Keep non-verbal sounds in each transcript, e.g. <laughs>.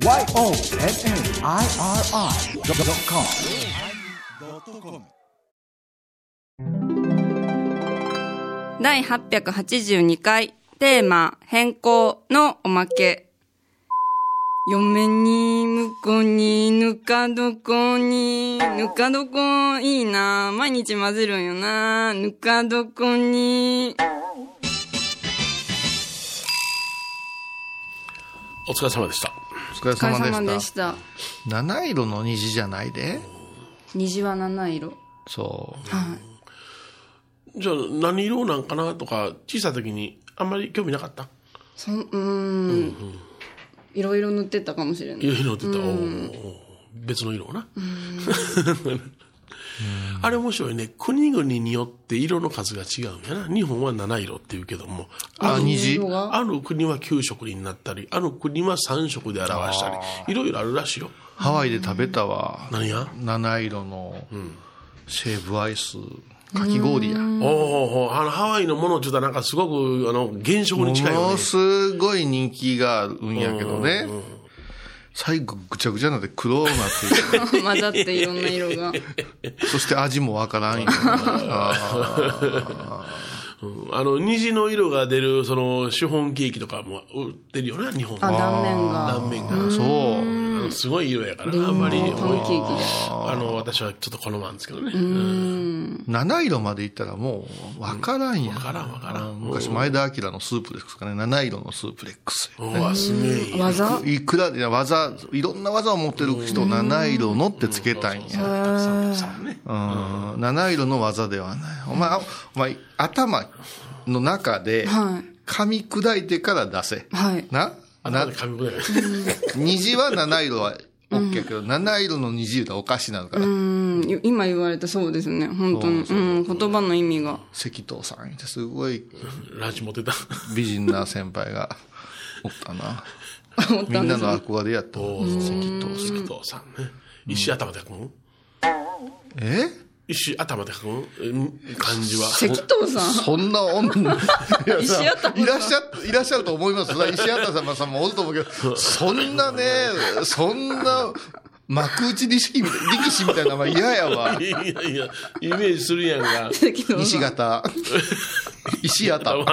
YONNIRI.com 第882回テーマ変更のおまけ。嫁に、婿に、ぬか床に、ぬか床いいな毎日混ぜるんよなぬか床に。お疲れ様でした。お疲れ様でした。様でした。七色の虹じゃないで。虹は七色。そう。はい。じゃあ何色なんかなとか、小さい時にあんまり興味なかった？そん、うーん。いろいろ塗ってたかもしれないい。ろいろってた別の色をな。あれ面白いね。国々によって色の数が違うんやな。日本は七色って言うけども、あ、る虹ある国は9色になったり、ある国は3色で表したり、いろいろあるらしいよ。ハワイで食べたわ。何や？七色のシェーブアイス。かき氷や。おーおーあの、ハワイのものって言ったらなんかすごく、あの、現象に近いよねもの。すごい人気があるんやけどね。最後ぐちゃぐちゃになって黒になってい <laughs> 混ざっていろんな色が。く <laughs> そして味もわからんよ。<laughs> うんあの、虹の色が出る、その、シフォンケーキとかも売ってるよな、日本あ、断面が。断面が。そう。すごい色やからあんまり、パンケーキで。あの、私はちょっと好まんですけどね。うん七色までいったらもうわからんやん。わからんわからんうん昔前田明のスープレックスかね。七色のスープレックス。うわ、すげえ。技？いくらで技、いろんな技を持ってる人、七色のってつけたいんや。たくさんたくさんね。うん、七色の技ではない。お前、あお前、頭の中で、はい噛み砕いてから出せ。はい。な？な頭で紙くだい。虹は七色は OK やけど、七色の虹言うたらおかしなのから。うん、い今言われたそうですね。本当に。うん、言葉の意味が。関藤さんってすごいランチ持ってた。美人な先輩がおったな。<laughs> たんみんなの憧れやった。関藤さん。関藤さんね。石頭で書くんえ？石頭で書くんうん漢字は。関藤さん。そんな女、<laughs> いや石頭さんいらっしゃ、いらっしゃると思います。石頭様さんもおると思うけど、そんなね、そんな、幕内力士みたい力士みたいな名前嫌やわ。いやいや、イメージするやんか。関 <laughs> 藤西さん。<laughs> 型。石頭。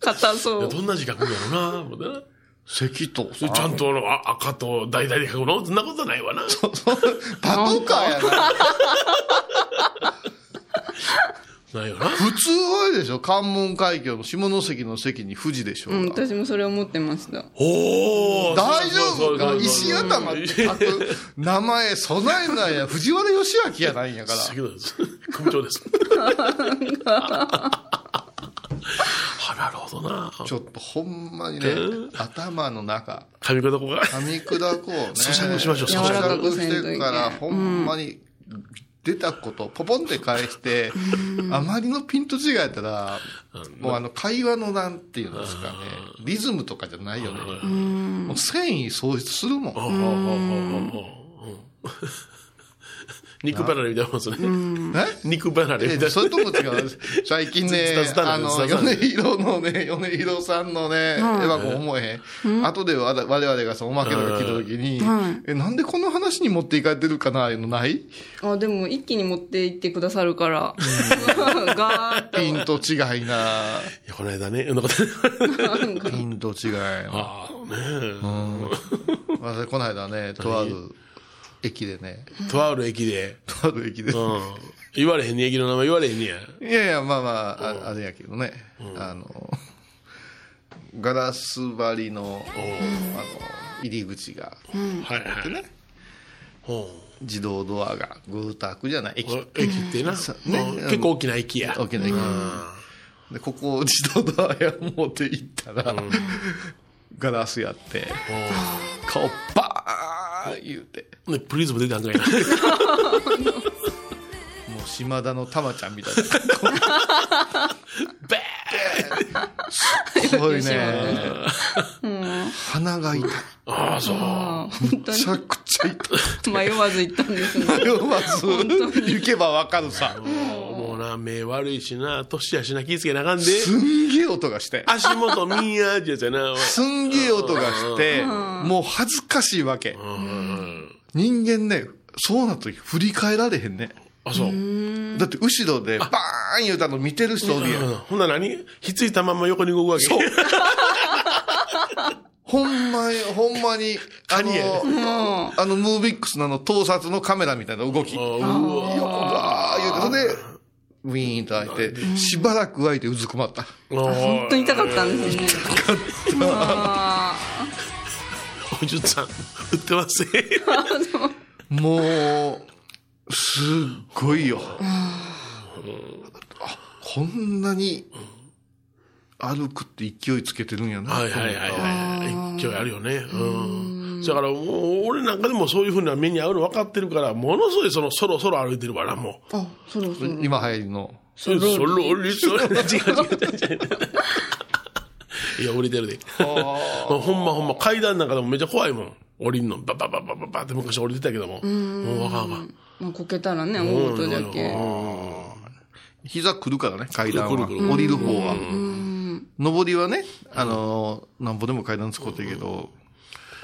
硬そう。どんな字書くんやろな、思ってな。関藤さん。ちゃんとあ赤と橙で書くの？そんなことないわな。パトカーやな。ないよな。普通はあれでしょ？関門海峡の下関の関に富士でしょ？ううん、が。私もそれ思ってました。おー大丈夫か？そうそうそうそう石頭って書く名前、備えないや、藤原義明やないんやから。先ほどです。組長です。<laughs> <laughs> <laughs> <laughs> はなるほどな。ちょっとほんまにね、頭の中、髪型こが。噛み砕こうね。咀嚼しましょう咀嚼してから、ほんまに、出たこと、ポポンって返して、あまりのピント違いやったら、もうあの、会話のなんていうんですかね、リズムとかじゃないよね。もう繊維喪失するもん。肉離れみたいなもんですね。え？肉離れみたいな。えそれとも違う？最近ね <laughs> あの、米広のね、米広さんのね、エヴァ子思えへん。後で我々がそのおまけとか聞いたときに、え、なんでこの話に持っていかれてるかな、いうのない？あ、でも一気に持っていってくださるから。<laughs> ガーッと。ピント違いな。いやこの間ね、<laughs> ピント違いな。ああ、ね私、この間ね、とある駅でね、とある駅で、とある駅で。うん。言われへんね、駅の名前言われへんねや。いやいや、まあまあ、ああれやけどね、あの、ガラス張りの、あの、入り口が、はいはい。ほ自動ドアがぐーっと開くじゃない、駅。う。駅ってな。結構大きな駅や。大きな駅。で、ここ自動ドアや持って行ったら、ガラスやって、顔バーン言うて、ね、プリズム出たんかいな。<laughs> もう島田のたまちゃんみたいな。<laughs> べすごいね。鼻が痛い。ああ、そう。あー本当めちゃくちゃ痛い。に <laughs> 迷わず行ったんですね。迷わず、行けばわかるさ。目悪いしな、年やしな、気ぃつけなあかんで。すんげえ音がして。足元見んやってやつやな。すんげえ音がして、もう恥ずかしいわけ。人間ね、そうなった時振り返られへんね。あ、そう。だって後ろでバーン言うたの見てる人おるやん。うんほんなら何？ひっついたまま横に動くわけ。そうほんまに、ほんまに、あの、あの、ムービックスのあの、盗撮のカメラみたいな動き。うわバー言うて、それで、ウィーンと開いて、しばらく開いてうずくまった。本当に痛かったんですね。あおじゅさん、売ってますね。もう、すっごいよ。あ、こんなに、歩くって勢いつけてるんやな。はいはいはいはい。勢いあるよね。うん。だから俺なんかでもそういうふうな目に遭うの分かってるから、ものすごいその、そろそろ歩いてるから、もう。ーあ、そろそろ。今流行りの。そろそろ、それ、違う違う違う違う。いや、降りてるで。<laughs> ほんまほんま、階段なんかでもめっちゃ怖いもん。降りんの、ババババババって昔降りてたけども。もうわかんわかん。まあ、こけたらね、大音だけ。膝くるからね、階段は。くるくる降りる方は。上りはね、あのー、なんぼでも階段使ってるけど、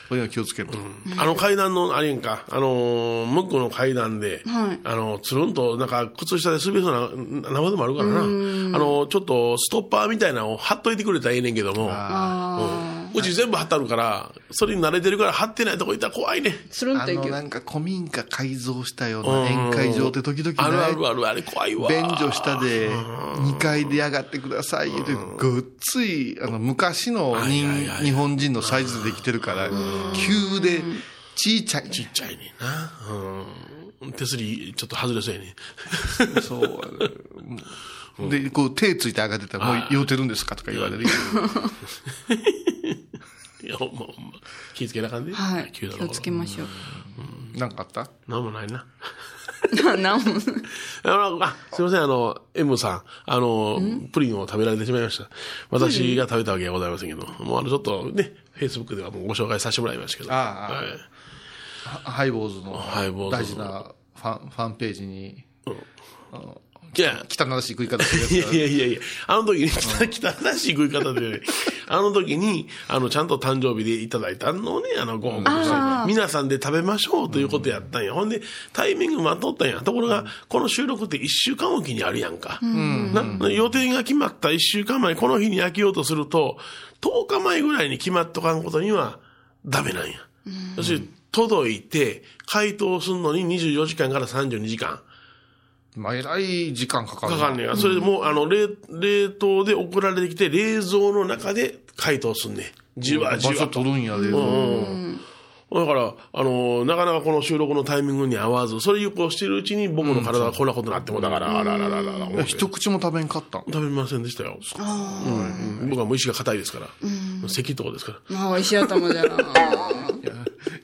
これは気をつけると。あの階段の、あれやんか、あのー、向こうの階段で、はい。あの、つるんと、なんか、靴下で滑りそうな、生でもあるからな。あの、ちょっと、ストッパーみたいなのを貼っといてくれたらええねんけども、あうち全部貼ってあるから、それに慣れてるから貼ってないとこ行ったら怖いね。あ、つるんといける。なんか古民家改造したような宴会場って時々あるあるある、あれ怖いわ。便所下で2階で上がってください言うて、ごっつい、あの、昔の日本人のサイズでできてるから、急で、ちいちゃい。ちっちゃいねんな。うん。手すり、ちょっと外れそうやねそう。で、こう手ついて上がってたら、もう酔うてるんですかとか言われる。<laughs> いや、ほんまほんま。気ぃつけなあかんで。はい。急だ気をつけましょう。なんかあった？なんもない <laughs> な。なんも。あの、あ、すいません、あの、M さん、あの、プリンを食べられてしまいました。私が食べたわけではございませんけど、もうあの、ちょっとね、Facebook ではもうご紹介させてもらいましたけど。ああはいハハイボーズのハイボーズの大事なファンファンページに、汚らしい食い方するやついやいやいやいや、あの時に、汚らしい食い方で、あの時に、あの、ちゃんと誕生日でいただいたのをね、あの、ご報告皆さんで食べましょうということやったんや。ほんで、タイミング待っとったんや。ところが、この収録って一週間おきにあるやんか。な予定が決まった一週間前、この日に焼きようとすると、10日前ぐらいに決まっとかんことには、ダメなんや。そして、届いて、解凍するのに24時間から32時間。まあ、えらい時間かかるな。かかんねや。それでもう、あの、冷、冷凍で送られてきて、冷蔵の中で解凍すんねん。じわじ場所わと。取るんやで。だから、あの、なかなかこの収録のタイミングに合わず、それをこうしてるうちに僕の体がこんなことになってもだから、あららららら、一口も食べんかったん食べませんでしたよ。うん僕はもう意志が硬いですから。咳とこですから。まあ、石頭じゃな。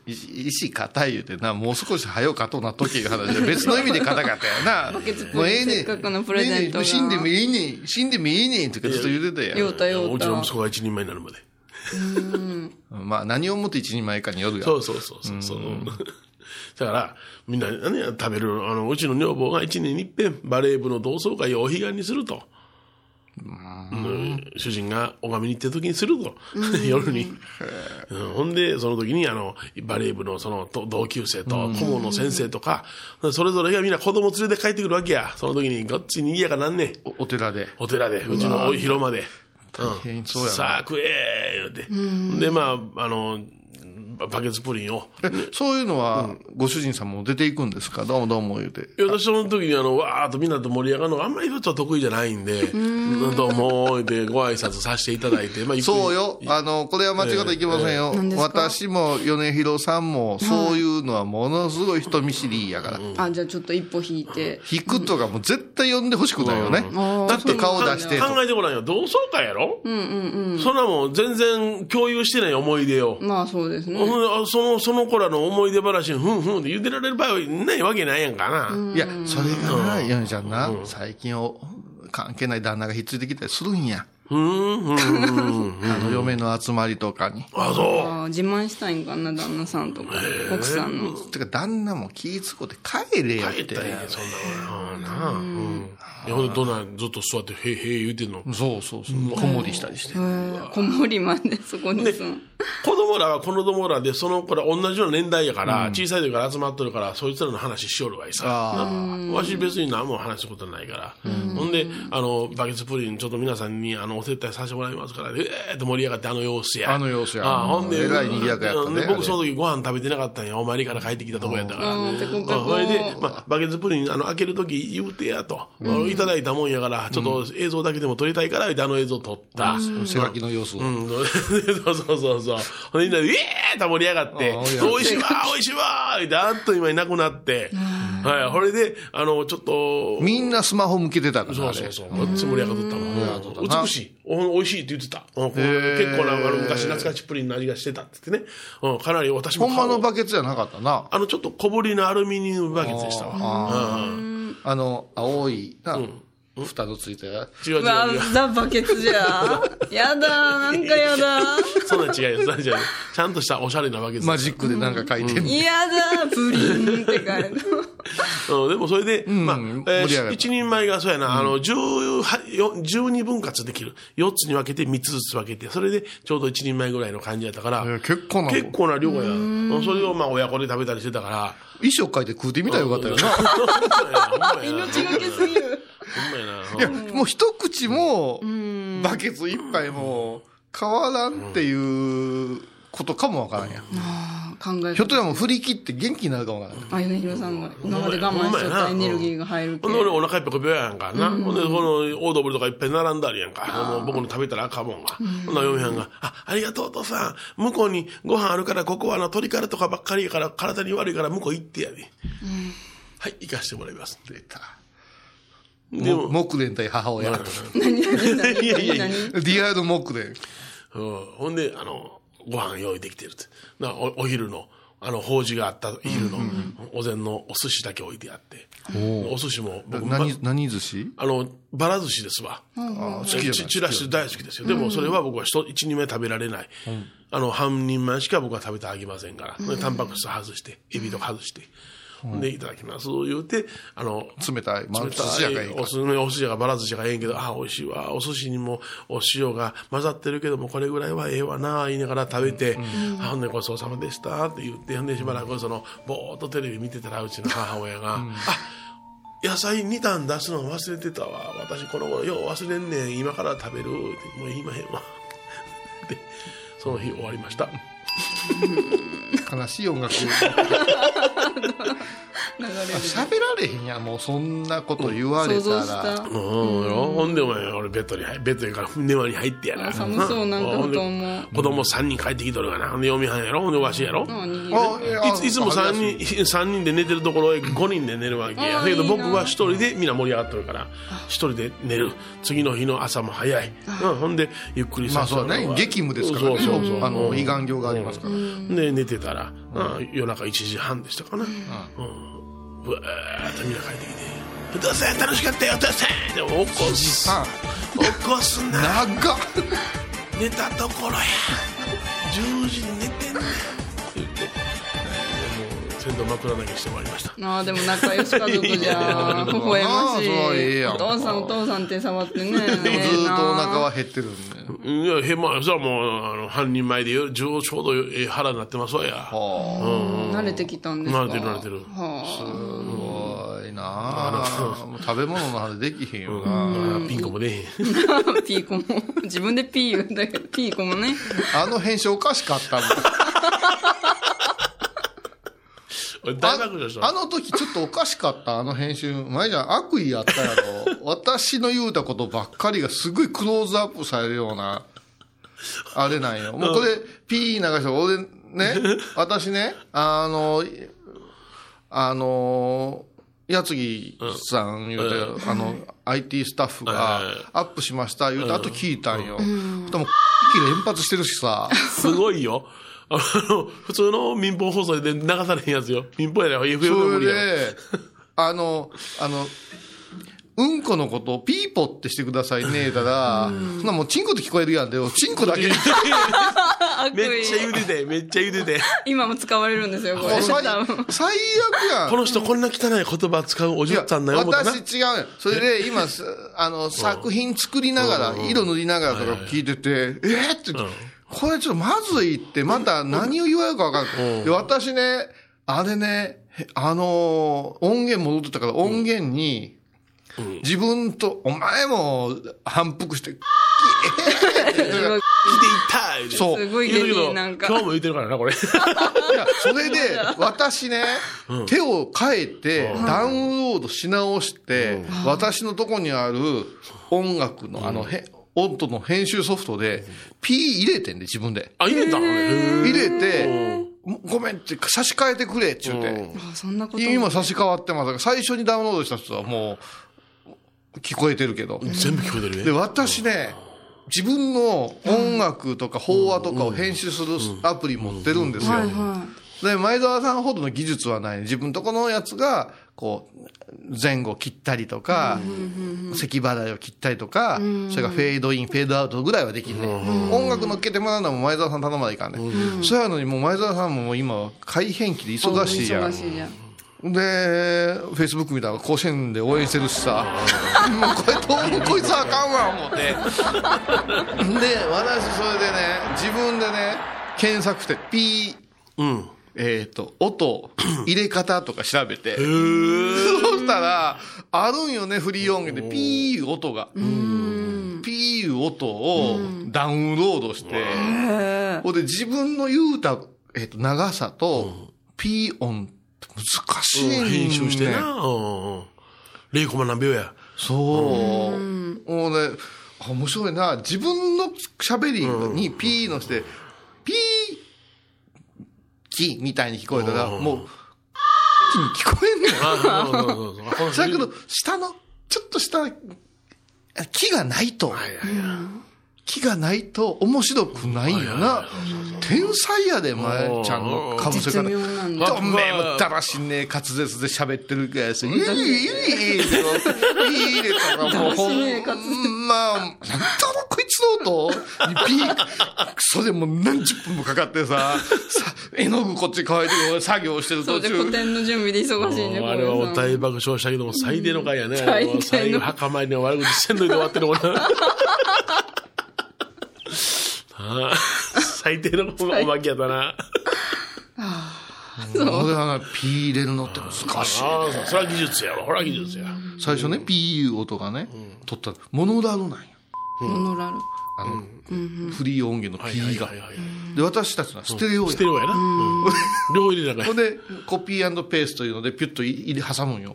い石硬い言うてな、もう少し早うかとなっとけいう話で、別の意味で硬かったよな。もうええねん。死んでもいいねん。死んでもいいねんってずっと言うてたやん。ようたよううちのた。息子が一人前になるまで。まあ何をもって一人前かによるが。そうそうそうそうそう。<laughs> だから、みんなね、食べる、あの、うちの女房が一年に一遍、バレー部の同窓会をお彼岸にすると。うん主人が拝みに行ってる時にすると。夜に、うんほんで、その時に、あの、バレー部のそのと同級生と顧問の先生とか、それぞれがみんな子供連れて帰ってくるわけや。その時にごっつい賑やかなんねん。おお寺で。お寺で、うちのお広間で。うん。変そうやなさあ食えー言うて。で、まあ、あの、ババケツプリンを。えそういうのは、ご主人さんも出ていくんですか？どうもどうも言うて。いや私その時にあの、わーっとみんなと盛り上がるのがあんまりちょっと得意じゃないんで、どうも、でご挨拶させていただいて、まあ、そうよ。あの、これは間違ってはいけませんよ。何ですか？私も米広さんも、そういうのはものすごい人見知りやから。あ、じゃあちょっと一歩引いて。引くとかもう絶対呼んでほしくないよね。うんだって顔出してと。考えてごらんよ。同窓会やろ？うんうんうん。そんなもん全然共有してない思い出を。まあそうですね。ほんであその、その子らの思い出話にふんふんって言ってられる場合はないわけないやんかな。いや、それがな、ヨネちゃんな、最近お関係ない旦那がひっついてきたりするんや。うん。あの、嫁の集まりとかに。あ、そう。自慢したいんかな、旦那さんとか、奥さんの。てか、旦那も気ぃつこうて帰れよって帰った。らいいね、そんなの。なあ。うん。いや、ほんで、どんなんずっと座って、へいへい言うてんの？そうそうそう。子守りしたりして。へえ子守までそこに住む。子供らは子供らで、その子ら同じような年代やから、小さい時から集まっとるから、そいつらの話しよるわいさ。あわし別に何も話すことないから。ほんで、あの、バケツプリンちょっと皆さんに、あの、お接待させてもらいますから、ええーって盛り上がってあの様子や。あの様子やあほんで、えらい賑やかやったね僕その時ご飯食べてなかったんや。お参りから帰ってきたとこやったから。うんペコペコうんそれで、まあ、バケツプリン、あの、開ける時言うてやと。いただいたもんやから、ちょっと映像だけでも撮りたいから、言うてあの映像撮った。あ。背書きの様子。うん、<laughs> そうそうそうそう。ほんでみんなで、イエーって盛り上がってああ、美味しいわ美味しいわってあっという間になくなって、はい、これで、あの、ちょっと、みんなスマホ向けてたから、そうそうそう、つ盛り上がっとったもん。た美しい。お美味しいって言ってた。結構な、あの、昔懐かしいプリンの味がしてたって言ってね。うん、かなり私もほんまのバケツじゃなかったな。あの、ちょっと小ぶりのアルミニウムバケツでしたわ。うん。あの、青い、な、蓋のついたや違う違ううわ違う。ザ・バケツじゃ。<laughs> やだ、なんかやだ。そんなん違うよ、そんなん違うよ。ちゃんとしたおしゃれなバケツ。マジックでなんか書いてんの。やだ、プリンって書いてうん、でもそれで、まあ、えー一人前がそうやな、あの、十はよ12分割できる。4つに分けて、3つずつ分けて、それでちょうど一人前ぐらいの感じやったから、えー結構な結構な量や。うんそれをまあ親子で食べたりしてたから、衣装書いて食うてみたらよかったよな。<laughs> <laughs> 命がけすぎる。ほんまやな。いや、もう一口も、バケツ一杯も変わらんっていうことかもわからんやん。ああ、考えひょっとしたらもう振り切って元気になるかもわからん。あゆねひろさんが今まで我慢しとったエネルギーが入るけほんで俺お腹いっぱいペやんかな。ほんで、このオードブルとかいっぱい並んだりやんか。もう僕の食べたらあかんもんが。ほんなら嫁はんが、あ、ありがとうお父さん。向こうにご飯あるから、ここはあの鶏からとかばっかりやから、体に悪いから向こう行ってやで。はい、行かしてもらいます。出た。でも、木蓮対母親。<laughs> 何何何いやいやいや何？リアル木蓮。うんほんで、あの、ご飯用意できてるって。なおお昼の、あの、法事があった昼の、お膳のお寿司だけ置いてあって。お寿司も僕、ば何、何寿司？あの、ばら寿司ですわ。あ好きチラシ大好きですよ。でもそれは僕は一一人前食べられない。あの、半人前しか僕は食べてあげませんから。でタンパク質外して、エビとか外して。で、いただきます。言うて、あの、冷たい。まあ、冷たいおすすめお寿司やがばら寿司がええんけど、ああ、美味しいわ。お寿司にもお塩が混ざってるけども、これぐらいはええわな、言いながら食べて、あほんでごちそうさまでしたって言って、ほんでしばらくその、ぼーっとテレビ見てたら、うちの母親が、あ野菜2段出すの忘れてたわ。私この頃よう忘れんねん。今から食べる。ってもう言いまへんわ。<laughs> で、その日終わりました。悲しい音楽。<laughs> 喋られへんやん、もうそんなこと言われたら。た。うん、ほんでお前、俺ベッドに入、ベッドから寝間に入ってやな。あ寒そうなんかほん。で布団も子供3人帰ってきとるがな。ほんで嫁はんやろ？ほんでわしやろ？いついつも3人、<laughs> 三人で寝てるところへ5人で寝るわけや。だけど僕は1人でみんな盛り上がっとるから、1人で寝る。次の日の朝も早い。うん、ほんで、ゆっくりまあそうだね。激務ですからね。そうそうそう。あの、胃がん。病がありますから。で、寝てたら、うん。夜中1時半でしたかな。うん。うわーっとみんな帰ってきて、お父さん楽しかったよ、お父さんでも起こす。あ起こすな。長っ寝たところや10時に寝てんねん先頭枕投げして終わりました。ああでも仲良し家族じゃ微笑ましい。お父さんお父さん手触ってね。でもずーっとお腹はえ減ってるんで。いやへまあそれはもうあの半人前でよちょうどええ腹になってますわや。はえな慣れてきたんですか？慣れてる慣れてる。はあ、すごいな食べ物の話できへんよな。あピンコもねあ <laughs> ピーコも。自分でピー言うんだけ。どピーコもね。あの編集おかしかったもん。俺大学女したあの時ちょっとおかしかった、あの編集。前じゃん悪意あったやろ。<laughs> 私の言うたことばっかりがすごいクローズアップされるような、あれなんよ。もうこれ、ピー流して、俺ね、私ね、あの、あの、やつぎさん言うて、あの、IT スタッフがアップしました言うて、あと聞いたんよ。でも、<laughs> 連発してるしさ。すごいよあの普通の民放放送で流されへんやつよ民放やで FM それ無理やろで、あの、あの、うんこのことをピーポってしてくださいね、たら、そんなもうチンコって聞こえるやんで、チンコだけ。悪 <laughs> めっちゃ言意。うてて、めっちゃ言うてて。今も使われるんですよ、これ。最 <laughs> 多分最悪やん。この人こんな汚い言葉使うおいや嬢さんなよ、思ったな。私違うよ。それで今、すあの、作品作りながら、色塗りながらとか聞いてて、えーって言って、これちょっとまずいって、また何を言われるか分かんない。で、私ね、あれね、へあのー、音源戻ってたから音源に、自分と、お前も反復して、<laughs> 来ていったそう。すごい下言うなんか。今日も言ってるからな、これ。いや、それで、私ね、手を変えて、ダウンロードし直して、私のとこにある音楽の、あの、へ音の編集ソフトで、P 入れてんで、自分で。あ、入れたの？ね。入れて、ごめんって、差し替えてくれって言って。あそんなことも今差し替わってます。最初にダウンロードした人はもう、聞こえてるけど。全部聞こえてるで、ね。私ね、自分の音楽とか法話とかを編集するアプリ持ってるんですよ。はいはで、前澤さんほどの技術はない。自分とこのやつが、こう、前後切ったりとか、咳払いを切ったりとか、それからフェードイン、フェードアウトぐらいはできるね。音楽乗っけてもらうのも前澤さん頼まないかんね。そうやのにもう前澤さんも今、改変期でい。忙しいやん。で、フェイスブック見たら甲子園で応援してるしさ、<laughs> もうこれどうもこいつはあかんわ思って。で、私それでね、自分でね、検索して、ピー、うん。えっ、と、音、<clears throat> 入れ方とか調べて、そうしたら、あるんよね、フリー音源で、ピー音が。ピー音をダウンロードして、ほんで自分の言うた、えっ、と、長さと、ピー音って難しいね。編集してな。うんうん。0コマ何秒や。そう。もうね、あ面白いな。自分の喋りにピーのして、ピー、キみたいに聞こえたら、うん。もう、キに聞こえんねん。あそうそうそうそうこの人だけど、下の、ちょっとした、木がないと、はいはいはい木がないと面白くないよな。天才やで、前ちゃんのかぶせ絶方。妙なんだ。どんめえもったらしいね、滑舌で喋ってるやつ。いい、いい、いい、いい、入れたらもうほんま、なんだろ、こいつの音にピー、クソでもう何十分もかかってさ、さ、絵の具こっち乾いてる作業してるそうで、途中古。典の準備で忙しいね、あれはもうこれ大爆笑したけども、最低の回やね。最低の墓参りの悪口せんといて終わってるもんな。ああ最低のおまけやったな。俺はな、ピー入れるのって難しい。ああ、それは技術やわ。ほら技術や。最初ね、ピーいう音がね、取ったら、モノラルなんや。モノラル。あの、フリー音源のピーが。で、私たちのはステレオやステ。レオやな。うん両方入れたかほんで、コピーペースというので、ピュッと入れ、挟むんよ。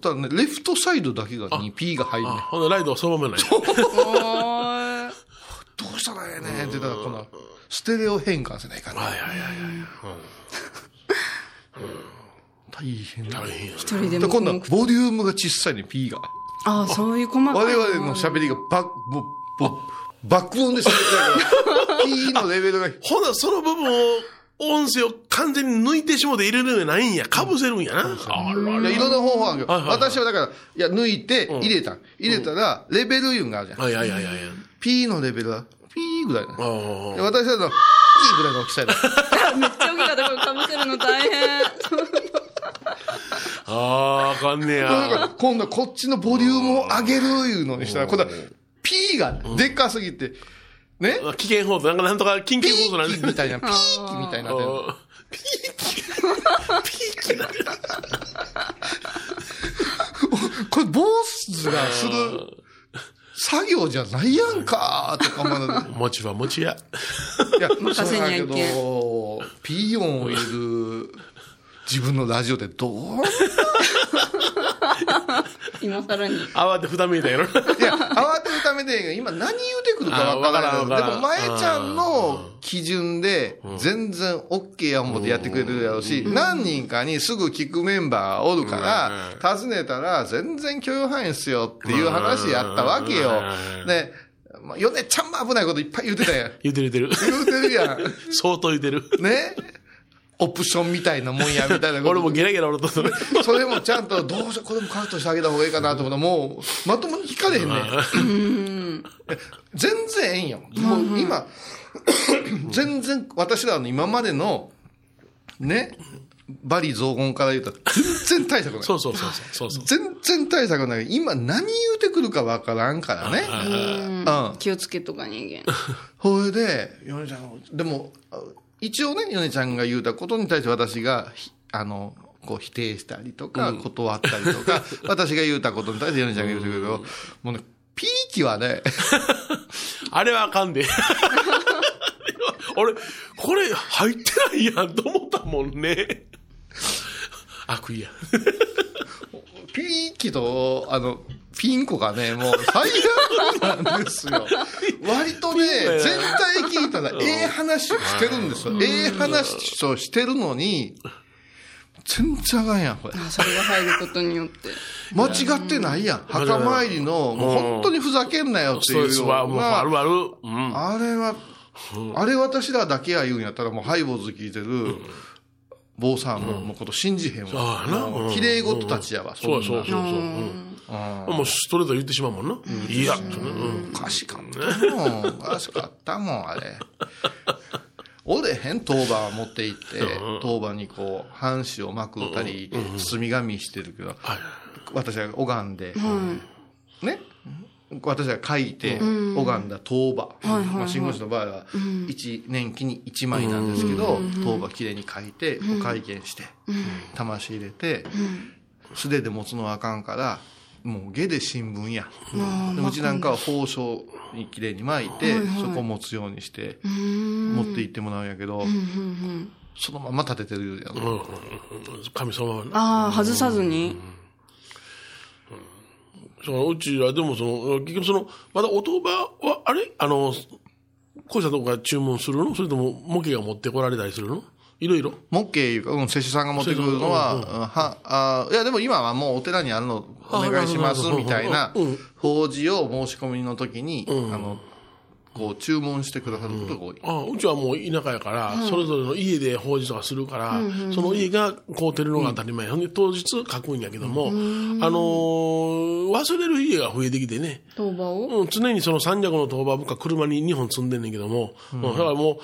たらね、レフトサイドだけがに P が入るねあ、。ほんでライトはそのままな <laughs> い。したらええねんって言ったら、この、ステレオ変換せないかんね。はいはいはいはい。大変だ。大変や一人でで、も。今度はボリュームが小さいね、P が。ああ、そういう細かい。我々の喋りがバッ、もう、もう爆音で喋ってるから、P のレベルが、<laughs> ほな、その部分を、音声を完全に抜いてしもうて入れるんやないんや。かぶせるんやな。あらいやいろんな方法あるけど、はいはいはい私はだから、いや、抜いて、入れた。入れたら、レベルいうのがあるじゃん。はいはいはいはい。P のレベルは、P ぐらいだね。私はの、P ぐらいの大きさやね <laughs> めっちゃ大きかった。これかぶせるの大変。ああ、あかんねや。ら今度はこっちのボリュームを上げるいうのにしたら、今度は P がでっかすぎて、ね？危険放送、なんかなんとか緊ピ急放送なんでーキみたいな、ピーキみたいになってる。あピ <laughs> これ、坊主がする作業じゃないやんかとかまだ。ー餅は餅や。いや、任せにゃいけんだけど、ピー音を入れる自分のラジオでどう？<laughs> 今更に。慌てふためいたやろ。いや、慌てるためで、今何言うてくるかわからんでも、前ちゃんの基準で、全然 OK や思ってやってくれてるやろうし、何人かにすぐ聞くメンバーおるから、尋ねたら、全然許容範囲っすよっていう話やったわけようん。で、まあ、ヨネちゃんも危ないこといっぱい言ってたやん。<laughs> 言うてる言うてる。言うてるやん。<laughs> 相当言うてる。ね？オプションみたいなもんや、みたいな。<laughs> 俺もゲラゲラ俺とそれ。<laughs> それもちゃんと、どうしよう、これもカットしてあげた方がいいかなと思ったら、もう、まともに聞かれへんねん。全然ええんよ。もう今、<coughs> 全然、私らの今までの、ね、バリ雑言から言うと、全然対策ない。そうそうそうそうそう。全然対策ない。今何言うてくるかわからんからね。うん。気をつけとか人間。<laughs> それで、ヨネちゃん、でも、あ一応ね、ヨネちゃんが言うたことに対して私が、ひあの、こう否定したりとか、断ったりとか、<laughs> 私が言うたことに対してヨネちゃんが言うてくるけど、もうね、ピーキはね、<laughs> あれはあかんで。俺、これ入ってないやんと思ったもんね。悪意や。ピーキと、あの、ピンコがね、もう最悪なんですよ。<laughs> 割とね、全体聞いたら、ええ話をしてるんですよ。ええ話をしてるのに、全然あかんやん、これ。あそれが入ることによって。間違ってないやん。墓参りの、もう本当にふざけんなよっていうようスはもうあな。るある。うん。あれは、あれ私らだけや言うんやったら、もうハイボーズ聞いてる、坊さんのこと信じへんわ。やな。もう綺麗事たちやわ、そうそうそうそう。うん。もうストレート言ってしまうもんな。いや、おかしかったもん。おかしかったもん、あれ。折れへん当番持って行って、当番にこう、半紙を巻くたり、包み紙してるけど、はい。私は拝んで、ね、私は書いて、拝んだ当場、まあ、信号師の場合は、一年期に1枚なんですけど、当場きれいに書いて、お会見して、魂入れて、素手で持つのはあかんから、もう下で新聞や。でうちなんかは包丁にきれいに巻いて、そこを持つようにして、持って行ってもらうんやけど、そのまま立ててるやん。うん。神様はな。ああ、外さずに。そのうちらでもその、結局その、まだお当場は、あれ？あの、こうしたとこが注文するの？それとも、模型が持ってこられたりするの？いろいろ？モッケーいうか、うん、施主さんが持ってくるのは、うんうんは、あいや、でも今はもうお寺にあるのお願いしますみたいなうん、法事を申し込みの時に、あの、こう注文してくださることが多い。あうちはもう田舎やから、それぞれの家で法事とかするから、その家が買うてるのが当たり前。ほんで、当日書くんやけども、あのー忘れる家が増えてきてね、当場を？うん、常にその三尺の当場僕は車に2本積んでんねんけども、うんだからもう、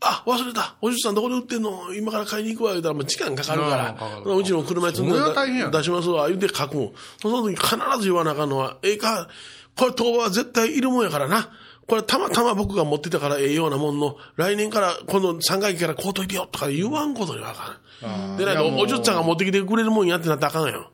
あ、忘れた。おじさんどこで売ってんの？今から買いに行くわ。言うたらもう時間かかるから、うちの車に積んで出しますわ。言うて書くもん。その時必ず言わなあかんのは、ええか、これ当場は絶対いるもんやからな。これたまたま僕が持ってたからええようなもんの、来年から、この3回忌からこうといてよとか言わんことにはあかん。で、なおじゅっちゃんが持ってきてくれるもんやってなったらあかんよ。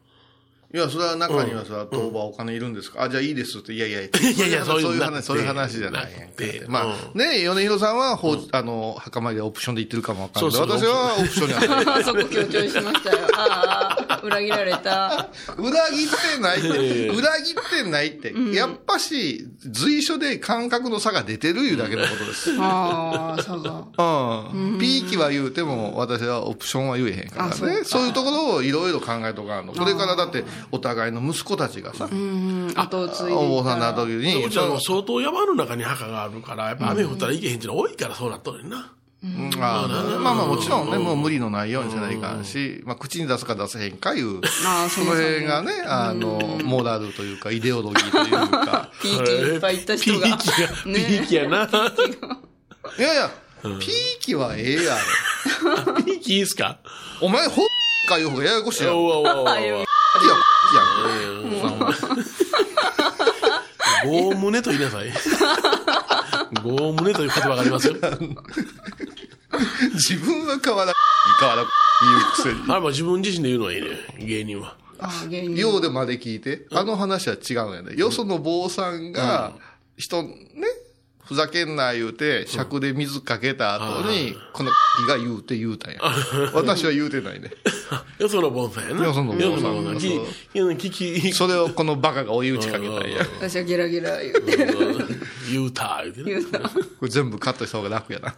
いや、それは中にはさ、当場お金いるんですか？あ、じゃあいいですって。いやいや、いいやいやそういう話、そういう話じゃないなくて。まあ、ね、米広さんは、ほうあの、墓参りはオプションで言ってるかもわかんない。けど、そうそう。私はオプションに。<laughs> あそこ強調しましたよ。ああ、裏切られた。<laughs> 裏切ってないって、ええ裏切ってないって、やっぱし、随所で感覚の差が出てるいうだけのことです。ああ、差が。うん。ピーキは言うても、私はオプションは言えへんからね。そういうところをいろいろ考えとかんの。これからだって、お互いの息子たちがさ、うん、後を継い。お坊さんになった時に、うちは相当山の中に墓があるから、やっぱ雨降ったら行けへんっていうの多いからそうなっとるな。うん。まあ、まあまあもちろんね、もう無理のないようにせないかんし、まあ口に出すか出せへんかいう、まあ、そその。辺がね、あの、モラルというか、イデオロギーというか、<laughs> ピーキいっぱいいった人が。ピーキや、ピーキやな。いやいや、ピーキはええやろ。<laughs> ピーキいいっすか？お前、ほっかいう方がややこしいやろ。おわおわおわあよピーキやん。ご <laughs> 胸と言いなさい。ご胸という言葉がありますよ。<laughs> 自分は変わらん、変わらん、言うくせに。あれば自分自身で言うのはいいね、芸人は。ああ、芸人。ようでまで聞いて、あの話は違うんやね。よその坊さんが、人、ね、ふざけんな言うて、尺で水かけた後に、このが言うて言うたんや。私は言うてないね。<laughs> よそのボンさんやな。よそのボンさんよそそれをこのバカが追い打ちかけたんや。<laughs> 私はゲラゲラ言うて。<laughs> 言うた、言うてね言うた。これ全部カットした方が楽やな。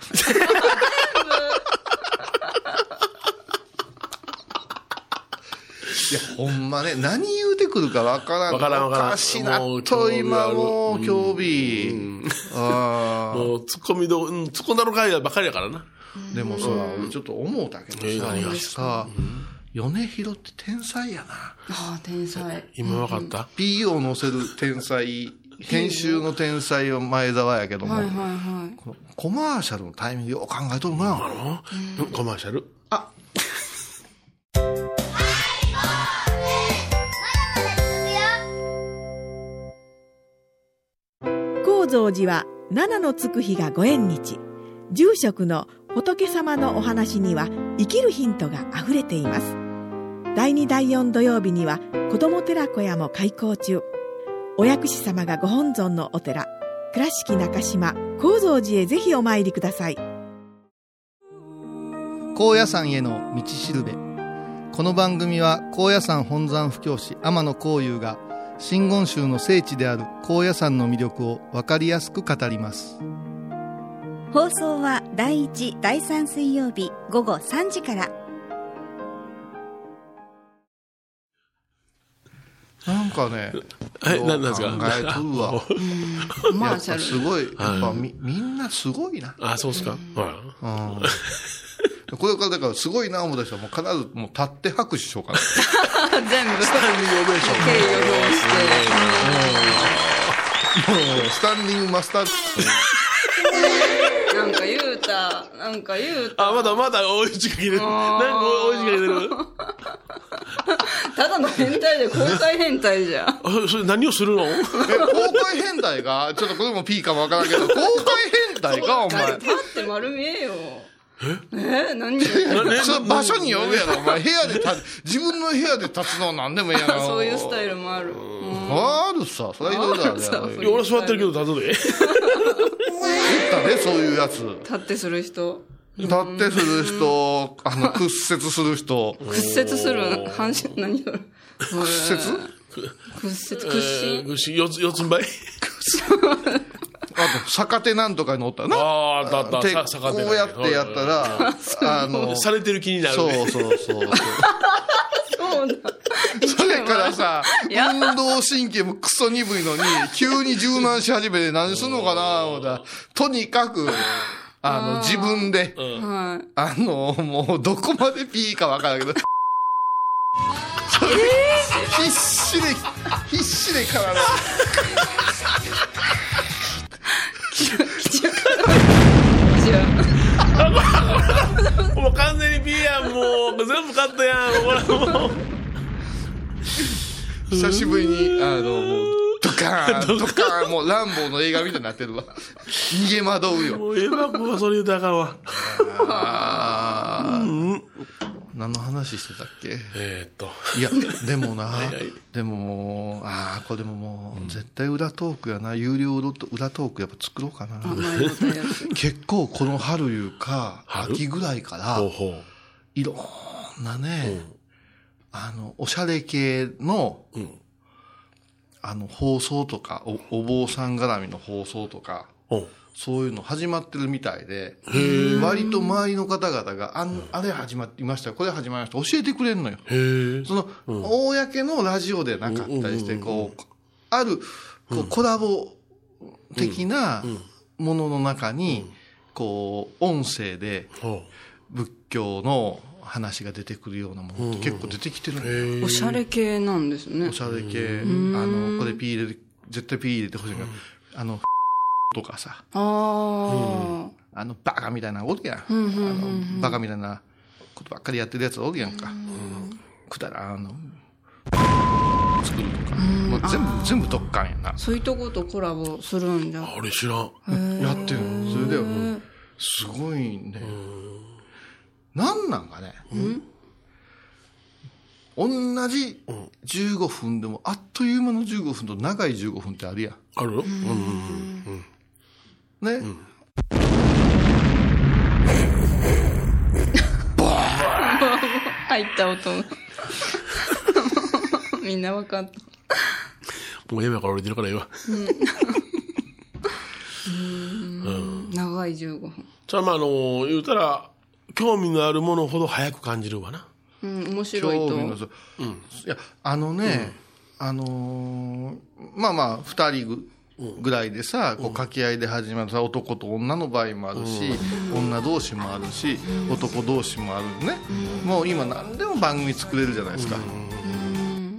いや、ほんまね、何言うてくるかわからん。わからんわからんおかしなと、今もう、興味。あ <laughs> もう、ツッコミど、うん、突っ込んだのかいばっかりやからな。あ。でもさ、俺ちょっと思うたけどさ、え何さ、米広って天才やな。ああ、天才。今わかった、P を載せる天才、編集の天才は前澤やけども、はいはいはい。このコマーシャルのタイミングよう考えとるな。うん、コマーシャル？蔵寺は七のつく日がご縁日。住職の仏様のお話には生きるヒントがあふれています。第2第4土曜日には子ども寺小屋も開校中。お薬師様がご本尊のお寺倉敷中島・高蔵寺へぜひお参りください。高野山への道しるべ。この番組は高野山本山布教師天野幸雄が真言宗の聖地である高野山の魅力を分かりやすく語ります放送は第1、第3水曜日午後3時から。なんかね、はい、何なんですか？考えとるわ。<laughs> コマやっぱーシャル。すごい、やっぱみ、みんなすごいな。あ、そうっすか。はい。うん。これからだからすごいな思うた人はもう必ずもう立って拍手しようかな。<laughs> 全部。スタンディングオベーション。敬意を表して。もうスタンディングマスター。なんか言うた。なんか言うた。あ、まだまだ追い仕掛けてる。なんか追い仕掛けてる。ただの変態で公開変態じゃん。あそれ何をするのえ、公開変態が、ちょっとこれも P かもわからんけど、公開変態か、お前。パって丸見えよ。え？え？何？場所によるやろ、お前。部屋で立自分の部屋で立つのは何でもいいやろ。そういうスタイルもある。うんあるさ、それはいろいろあるやろ。あるさいや俺座ってるけど立つで。言ったね、そういうやつ。立ってする人。立ってする人、あの、<laughs> 屈折する人。屈折する？反射、何それ。屈折？屈折、屈えー伸？串四つ、四つん這い？<laughs> <laughs> あと、逆手なんとかに乗ったな。ああ、あった手こうやってやったら、あの、されてる気になるそうね。そうそうそう。そうだ。それからさ、や運動神経もクソ鈍いのに、急に柔軟し始めて何すんのかな思ったらとにかく、あの、自分で、はい。あの、もうどこまでピーかわからんけど、<laughs> 必死で、必死で体 <laughs> もう完全にピーやん、もう。全部カットやん。ほら、もう。久しぶりに、あの、もう、ドカーン、ドカーン、もうランボーの映画みたいになってるわ。逃げ惑うよ。もうエヴァ君はそれ言うたらあかんわ。あー何の話してたっけ？えーっと。いや、でもなはい、でももう、ああ、これでももう、絶対裏トークやな、有料裏トークやっぱ作ろうかな。結構この春いうか、春？秋ぐらいからほう、ほいろんなね、あの、おしゃれ系の、う。うん。あの、放送とか、お、お坊さん絡みの放送とか、おそういうの始まってるみたいで、割と周りの方々が、あん、あれ始まっていました、これ始まりました、教えてくれんのよ。その、公のラジオでなかったりして、こう、ある、こう、コラボ的なものの中に、こう、音声でほ仏教の話が出てくるようなものって結構出てきてる。おしゃれ系なんですねお。しゃれ系、あの、これピー入れて、絶対ピー入れてほしいから、あの、とかさ、ああ。あの、バカみたいなのおるやん。バカみたいなことばっかりやってるやつおるやんか。くだらん、あの、作るとか。もう全部、全部特感やな。そういうとことコラボするんじゃ。あれ知らん。やってるの。それではもう、すごいね。なんなんかね。同じ15分でも、あっという間の15分と長い15分ってあるやん。あるよ。うんうんうん。ね。入った音。みんなわかった。もう今から降りてるからいいわ。長い15分。じゃあまああの、言うたら、興味のあるものほど早く感じるわな。うん、面白いと。興味のそいや、あのね、あのーまあまあ、二人ぐぐらいでさ、こう掛け合いで始まるさ、男と女の場合もあるし、女同士もあるし、男同士もあるね。もう今何でも番組作れるじゃないですか。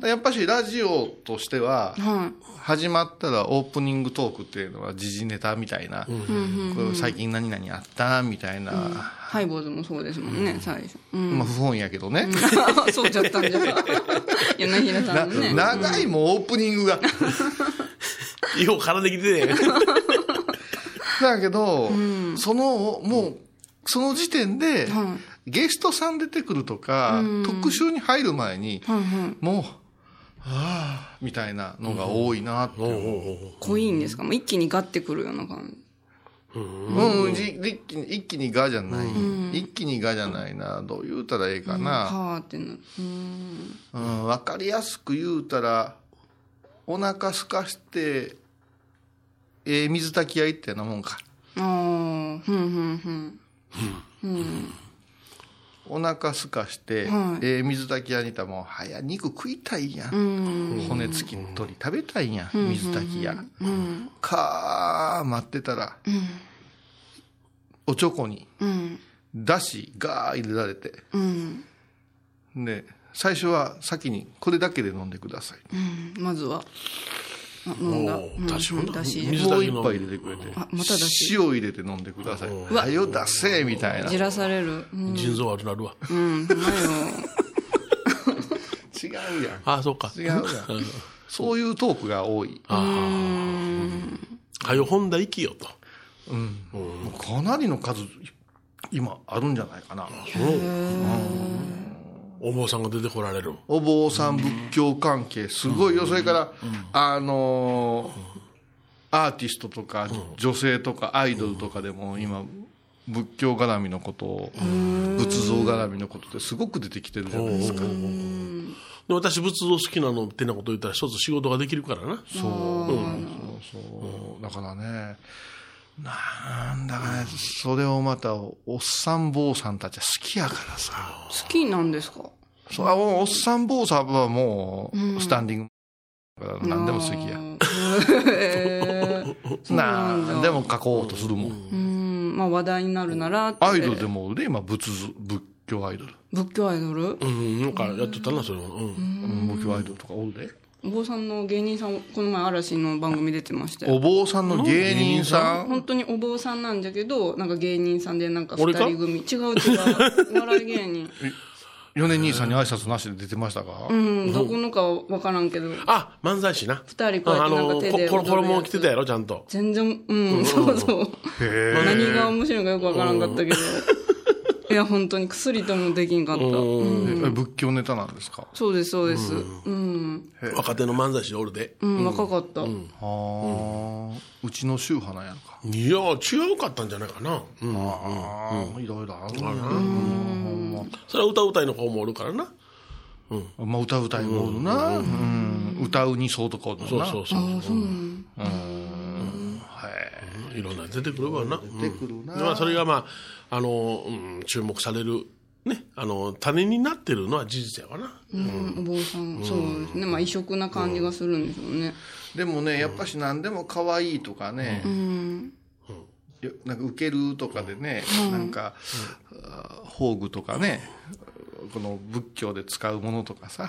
やっぱしラジオとしては、は始まったらオープニングトークっていうのは時事ネタみたいな、こう最近何々あったみたいな、い。ハイボーズもそうですもんね、最初。うん。まあ不本意やけどね。<laughs> そうじゃったんじゃ。柳平さんのね。な長いもんオープニングが。<laughs> よう絡んできてね。<laughs> だけど、その、もう、その時点で、はゲストさん出てくるとか、特集に入る前に。もう、はあ、みたいなのが多いなって。濃いんですか？もう一気にガッてくるような感じ。うん、じ一気に、一気にがじゃない。一気にがじゃないな。どう言うたらええかな。はーってなる。うん。うん、わかりやすく言うたら、お腹すかして、ええ水炊き屋行ったようなもんか。ああ、ふんふんふん。お腹すかして、はいええ水炊き屋にいたらもう、はや、肉食いたいやん。骨付きの鶏食べたいやん、水炊き屋。かー、待ってたら、おちょこに、うん。だし、ガー入れられて、うん。で、最初は先にこれだけで飲んでください。うん。まずは、あ飲んだ。だしもだし。水だけ飲む一杯入れてくれてあ、まただし。塩入れて飲んでください。わはよ出せみたいな。違うじらされる。うん。腎臓悪なるわ。うん。ほんまよ。<laughs> やん。ああ、そうか。違うやん。そういうトークが多い。はよ、本田生きよと。もうかなりの数、今あるんじゃないかな。お坊さんが出てこられる。お坊さん仏教関係、すごいよ。それから、あのーアーティストとか、女性とか、アイドルとかでも今、仏教絡みのことを、仏像絡みのことですごく出てきてるじゃないですか。で私、仏像好きなのってなこと言ったら、一つ仕事ができるからな。そう、そうそう。だからね、なんだかね、それをまた、おっさん坊さんたちは好きやからさ。好きなんですか？そうおっさん坊さんはもう、スタンディング、何でも好きや。へー何でも書こうとするもん。うん。まあ話題になるなら。アイドルでもね、今、仏像、仏教アイドル。仏教アイドル？うん、なんかやってたな、それは。うん。仏教アイドルとかおるで。お坊さんの芸人さん、この前嵐の番組出てましたよ。お坊さんの芸人さん？本当にお坊さんなんだけど、なんか芸人さんでなんか二俺か人組。違う違う。お笑い芸人。<laughs> 米兄さんに挨拶なしで出てましたか？うん、どこのかわからんけど、あ、漫才師な。二人こうやってなんか手で衣着てたやろ、ちゃんと。全然、うん、そうそう。何が面白いのかよくわからんかったけど。いや、本当に薬ともできんかった。うんえ仏教ネタなんですか？そうです、そうです。うん。若手の漫才師でおるで。うん、若かった。ああ、うちの宗派なんやろか。いや、違うかったんじゃないかな。うん。ああ、いろいろあるな。それは歌うたいの子もおるからな。まあ、歌う歌いもおるな。うん。歌う二層とかおるな。そうそうそう。はいろんな出てくるわな。出てくるなうんまあ、それがまあ、あの、うん注目される、ね、あの、種になってるのは事実やわな。うん、お坊さん、そうですね。まあ異色な感じがするんでしょうね。でもね、やっぱし何でも可愛いとかね、うん。よなんか受けるとかでね、なんか、あ宝具とかね、この仏教で使うものとかさ、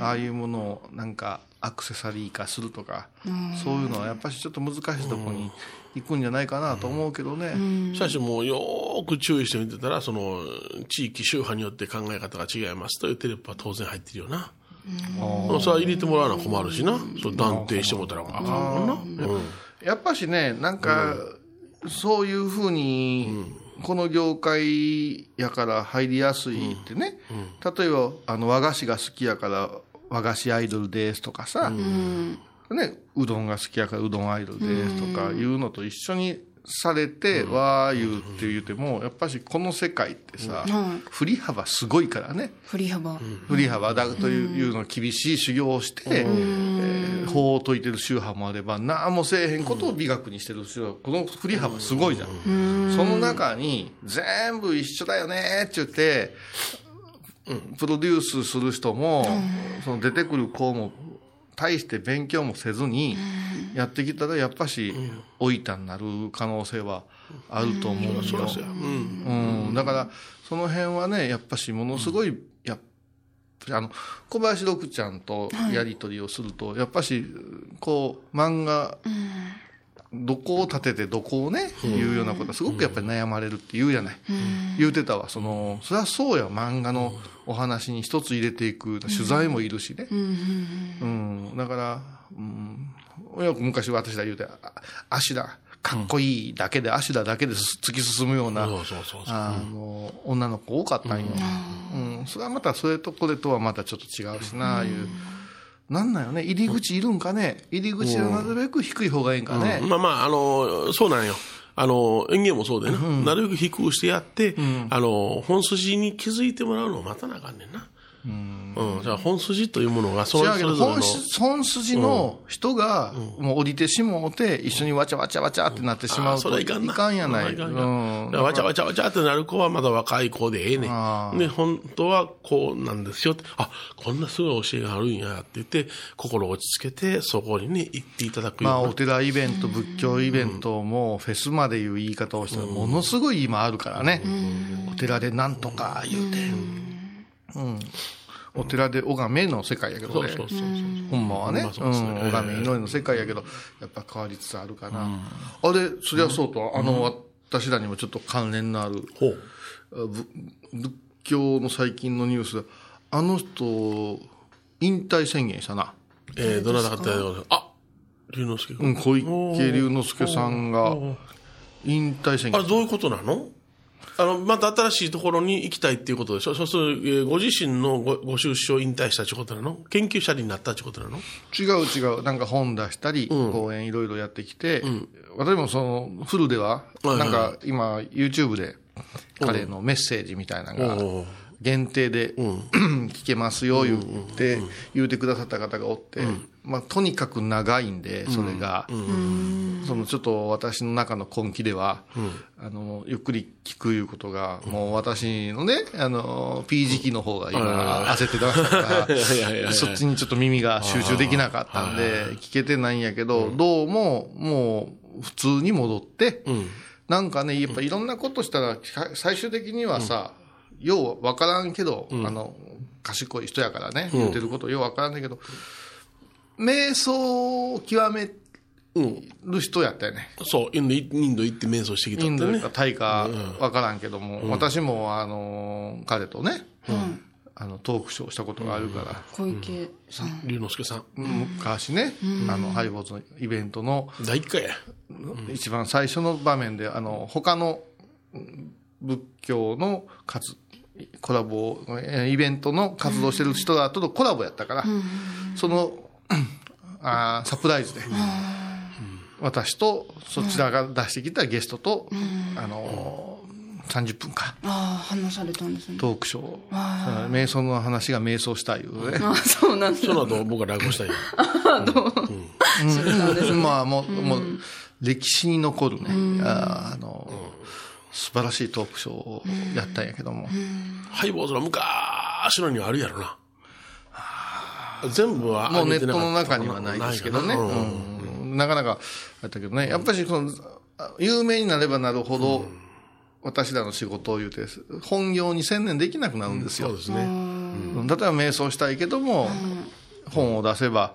ああいうものをなんかアクセサリー化するとか、そういうのはやっぱしちょっと難しいところに行くんじゃないかなと思うけどね。しかしもうよーく注意してみてたら、その、地域宗派によって考え方が違いますというテレポは当然入ってるよな。うん、それは入れてもらうのは困るしな。そう断定してもたらあかんもんな。うん。やっぱしね、なんか、そういうふうに、この業界やから入りやすいってね、例えばあの和菓子が好きやから和菓子アイドルですとかさ、ね、うどんが好きやからうどんアイドルですとかいうのと一緒にされて、わー言うって言うても、やっぱしこの世界ってさ、振り幅すごいからね。振り幅。振り幅だというの厳しい修行をして、えー法を説いてる宗派もあれば何もせえへんことを美学にしてる宗派この振り幅すごいじゃん、その中に全部一緒だよねって言って、プロデュースする人も、その出てくる子も大して勉強もせずにやってきたらやっぱし老いたになる可能性はあると思うんよ。うん。うん、だからその辺はねやっぱしものすごい、やっぱあの小林六ちゃんとやり取りをすると、やっぱしこう漫画、どこを立ててどこをね、言うようなことはすごくやっぱり悩まれるって言うじゃない、言うてたわ。そのそりゃそうや漫画のお話に一つ入れていく取材もいるしね、うん、だから、うん、よく昔私ら言うて、あ足だ、かっこいいだけで、足だだけで突き進むような。あの、女の子多かったんよ。うん、それはまたそれとこれとはまたちょっと違うしな、いう。なんなんよね、入り口いるんかね、入り口はなるべく低い方がいいんかね？まあまあ、あの、そうなんよ。あの、演芸もそうでな。なるべく低くしてやって、あの、本筋に気づいてもらうのを待たなあかんねんな。うん。だから本筋というものが、それぞれの本。筋本筋の人がもう降りてしもうて一緒にわちゃわちゃわちゃってなってしまあうといそれはいかんな。かんやない。うんわちゃわちゃわちゃってなる子はまだ若い子でええねあん。で、本当はこうなんですよって。あ、こんなすごい教えがあるんやって言って、心を落ち着けて、そこにね、行っていただくような。まあ、お寺イベント、仏教イベントも、フェスまでいう言い方をしたら、ものすごい今あるからね。お寺でなんとか言うて。うん。お寺で拝めの世界やけどね。そうそうそうそう。ほんまはね。うん。拝め祈りの世界やけど、やっぱ変わりつつあるかな。あれ、そりゃそうと、あの、私らにもちょっと関連のある、仏教の最近のニュースで、あの人、引退宣言したな。えー、どなたかってあ龍之介君。うん、小池龍之介さんが引退宣言あれ、どういうことなの？あの、また新しいところに行きたいっていうことでしょ？そうするご自身のごご出資を引退したってことなの？研究者になったってことなの？違う違う。なんか本出したり、講演いろいろやってきて、私もその、フルでは、はいはい。なんか今、YouTube で彼のメッセージみたいなのが限定で、<clears throat> 聞けますよ、言って、言うてくださった方がおって、まあ、とにかく長いんで、それが、そのちょっと私の中の根気では、あの、ゆっくり聞くいうことが、もう私のね、あの、P 時期の方が今、焦ってましたから、<laughs> そっちにちょっと耳が集中できなかったんで、聞けてないんやけど、どうも、もう、普通に戻って、なんかね、やっぱいろんなことしたら、最終的にはさ、ようわからんけど、あの、賢い人やからね、言ってることようわからんけど、瞑想を極める人やったよね。そう、インドインド行って瞑想してきたインド。かタイかわからんけども、私もあの、彼とね、あの、トークショーしたことがあるから、小池さん。龍之介さん。昔ね、あの、ハイボーズのイベントの第一回や。一番最初の場面で、あの、他のうん仏教の活、コラボ、えーイベントの活動してる人らとのコラボやったから、その、あーサプライズで、私とそちらが出してきたゲストと、あのー、30分か、ああ、話されたんですね。トークショー、うん瞑想の話が瞑想したいうね。あそうなんですその後僕は落語した <laughs> ん。や。うんまあもう、もう歴史に残るね、あの、素晴らしいトークショーをやったんやけども、ハイボーズの昔のにはあるやろな。全部はもうネットの中にはないですけどね、ないかなかあったけどね、やっぱりその、有名になればなるほど、私らの仕事を言うて、本業に専念できなくなるんですよ。そうですね。うん。例えば瞑想したいけども、本を出せば、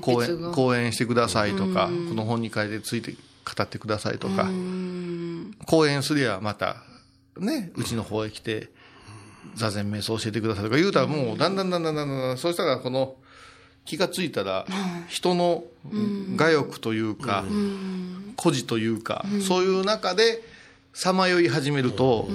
講。演講演してくださいとか、この本に書いてついて語ってくださいとか、講演すりゃまた、ね、うちの方へ来て、座禅瞑想教えてくださいとか言うたらもう、だんだんだんだんだんだん、そうしたらこの、気がついたら、人の我欲というか、孤児というか、そういう中で、さまよい始めると、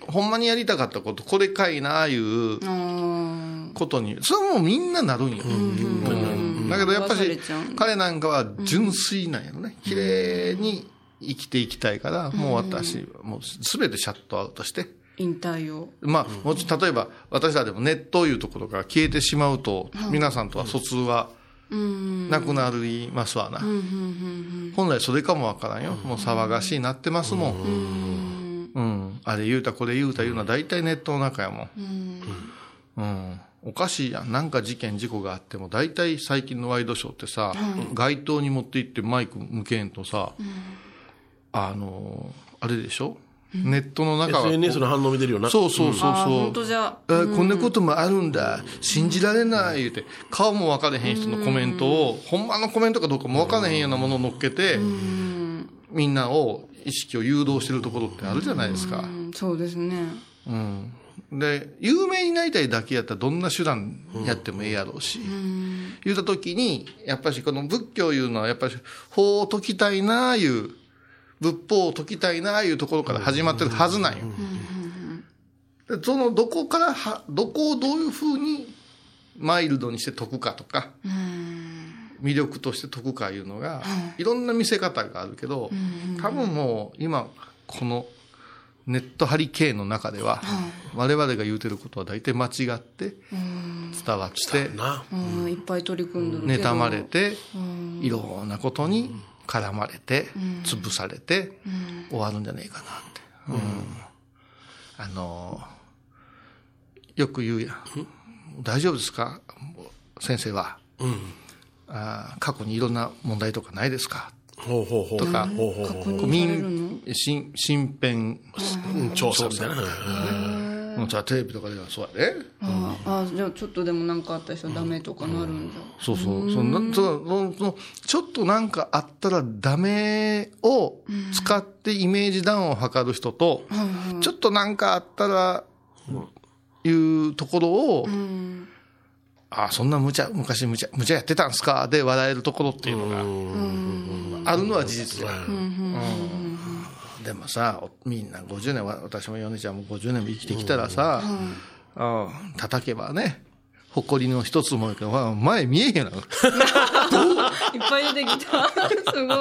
ほんまにやりたかったこと、これかいな、あいうあことに、それはもうみんななるんよ。うんだけどやっぱ忘れしちゃう、彼なんかは純粋なんやろね。綺麗に生きていきたいから、もう私、もうすべてシャットアウトして。ー引退を。まあ、例えば、私らでもネットいうところから消えてしまうと、皆さんとは疎通はなくなりますわな。本来それかもわからんよ。もう騒がしいなってますもん。うん。あれ言うた、これ言うた言うのは大体ネットの中やもん。うん。おかしいやん。なんか事件、事故があっても、大体最近のワイドショーってさ、街頭に持って行ってマイク向けんとさ、あのー、あれでしょ、ネットの中は。SNS の反応見てるよな。そうそうそうそう。本当じゃえこんなこともあるんだ、信じられない言うて、顔も分からへん人のコメントを、ほんまのコメントかどうかも分からへんようなものを乗っけて、みんなを、意識を誘導してるところってあるじゃないですか。うんそうですね。うん。で、有名になりたいだけやったらどんな手段やってもええやろうし、言うたときに、やっぱしこの仏教いうのは、やっぱり法を解きたいなあいう、仏法を解きたいなあいうところから始まってるはずなんよ。でそのどこからは、どこをどういうふうにマイルドにして解くかとか、魅力として解くかいうのが、い。ろんな見せ方があるけど、多分もう今、このネットハリケーンの中では、我々が言うてることは大体間違って伝わって、いっぱい取り組んでる。妬まれて、いろんなことに絡まれて、潰されて、終わるんじゃないかなって。うんあのーよく言うやん。大丈夫ですか？先生は。あー過去にいろんな問題とかないですか？ほうほうほう。とかほうほうほう。確認されるの？民、身身辺、うん調査みたいな。もうじゃあテレビとかではそうやで。ああ、じゃあちょっとでもなんかあった人はダメとかなるんじゃ。そうそう。そのそのそのそのちょっとなんかあったらダメを使ってイメージダウンを図る人と、ちょっとなんかあったら、いうところを、あそんな無茶、昔無茶、無茶やってたんすか？で笑えるところっていうのが、あるのは事実や。うんでもさ、おみんな50年は、私も米ちゃんも50年も生きてきたらさ、うん叩けばね、誇りの一つも前見えへんやろ。<laughs> いっぱい出てきた。<laughs> すごい。<laughs>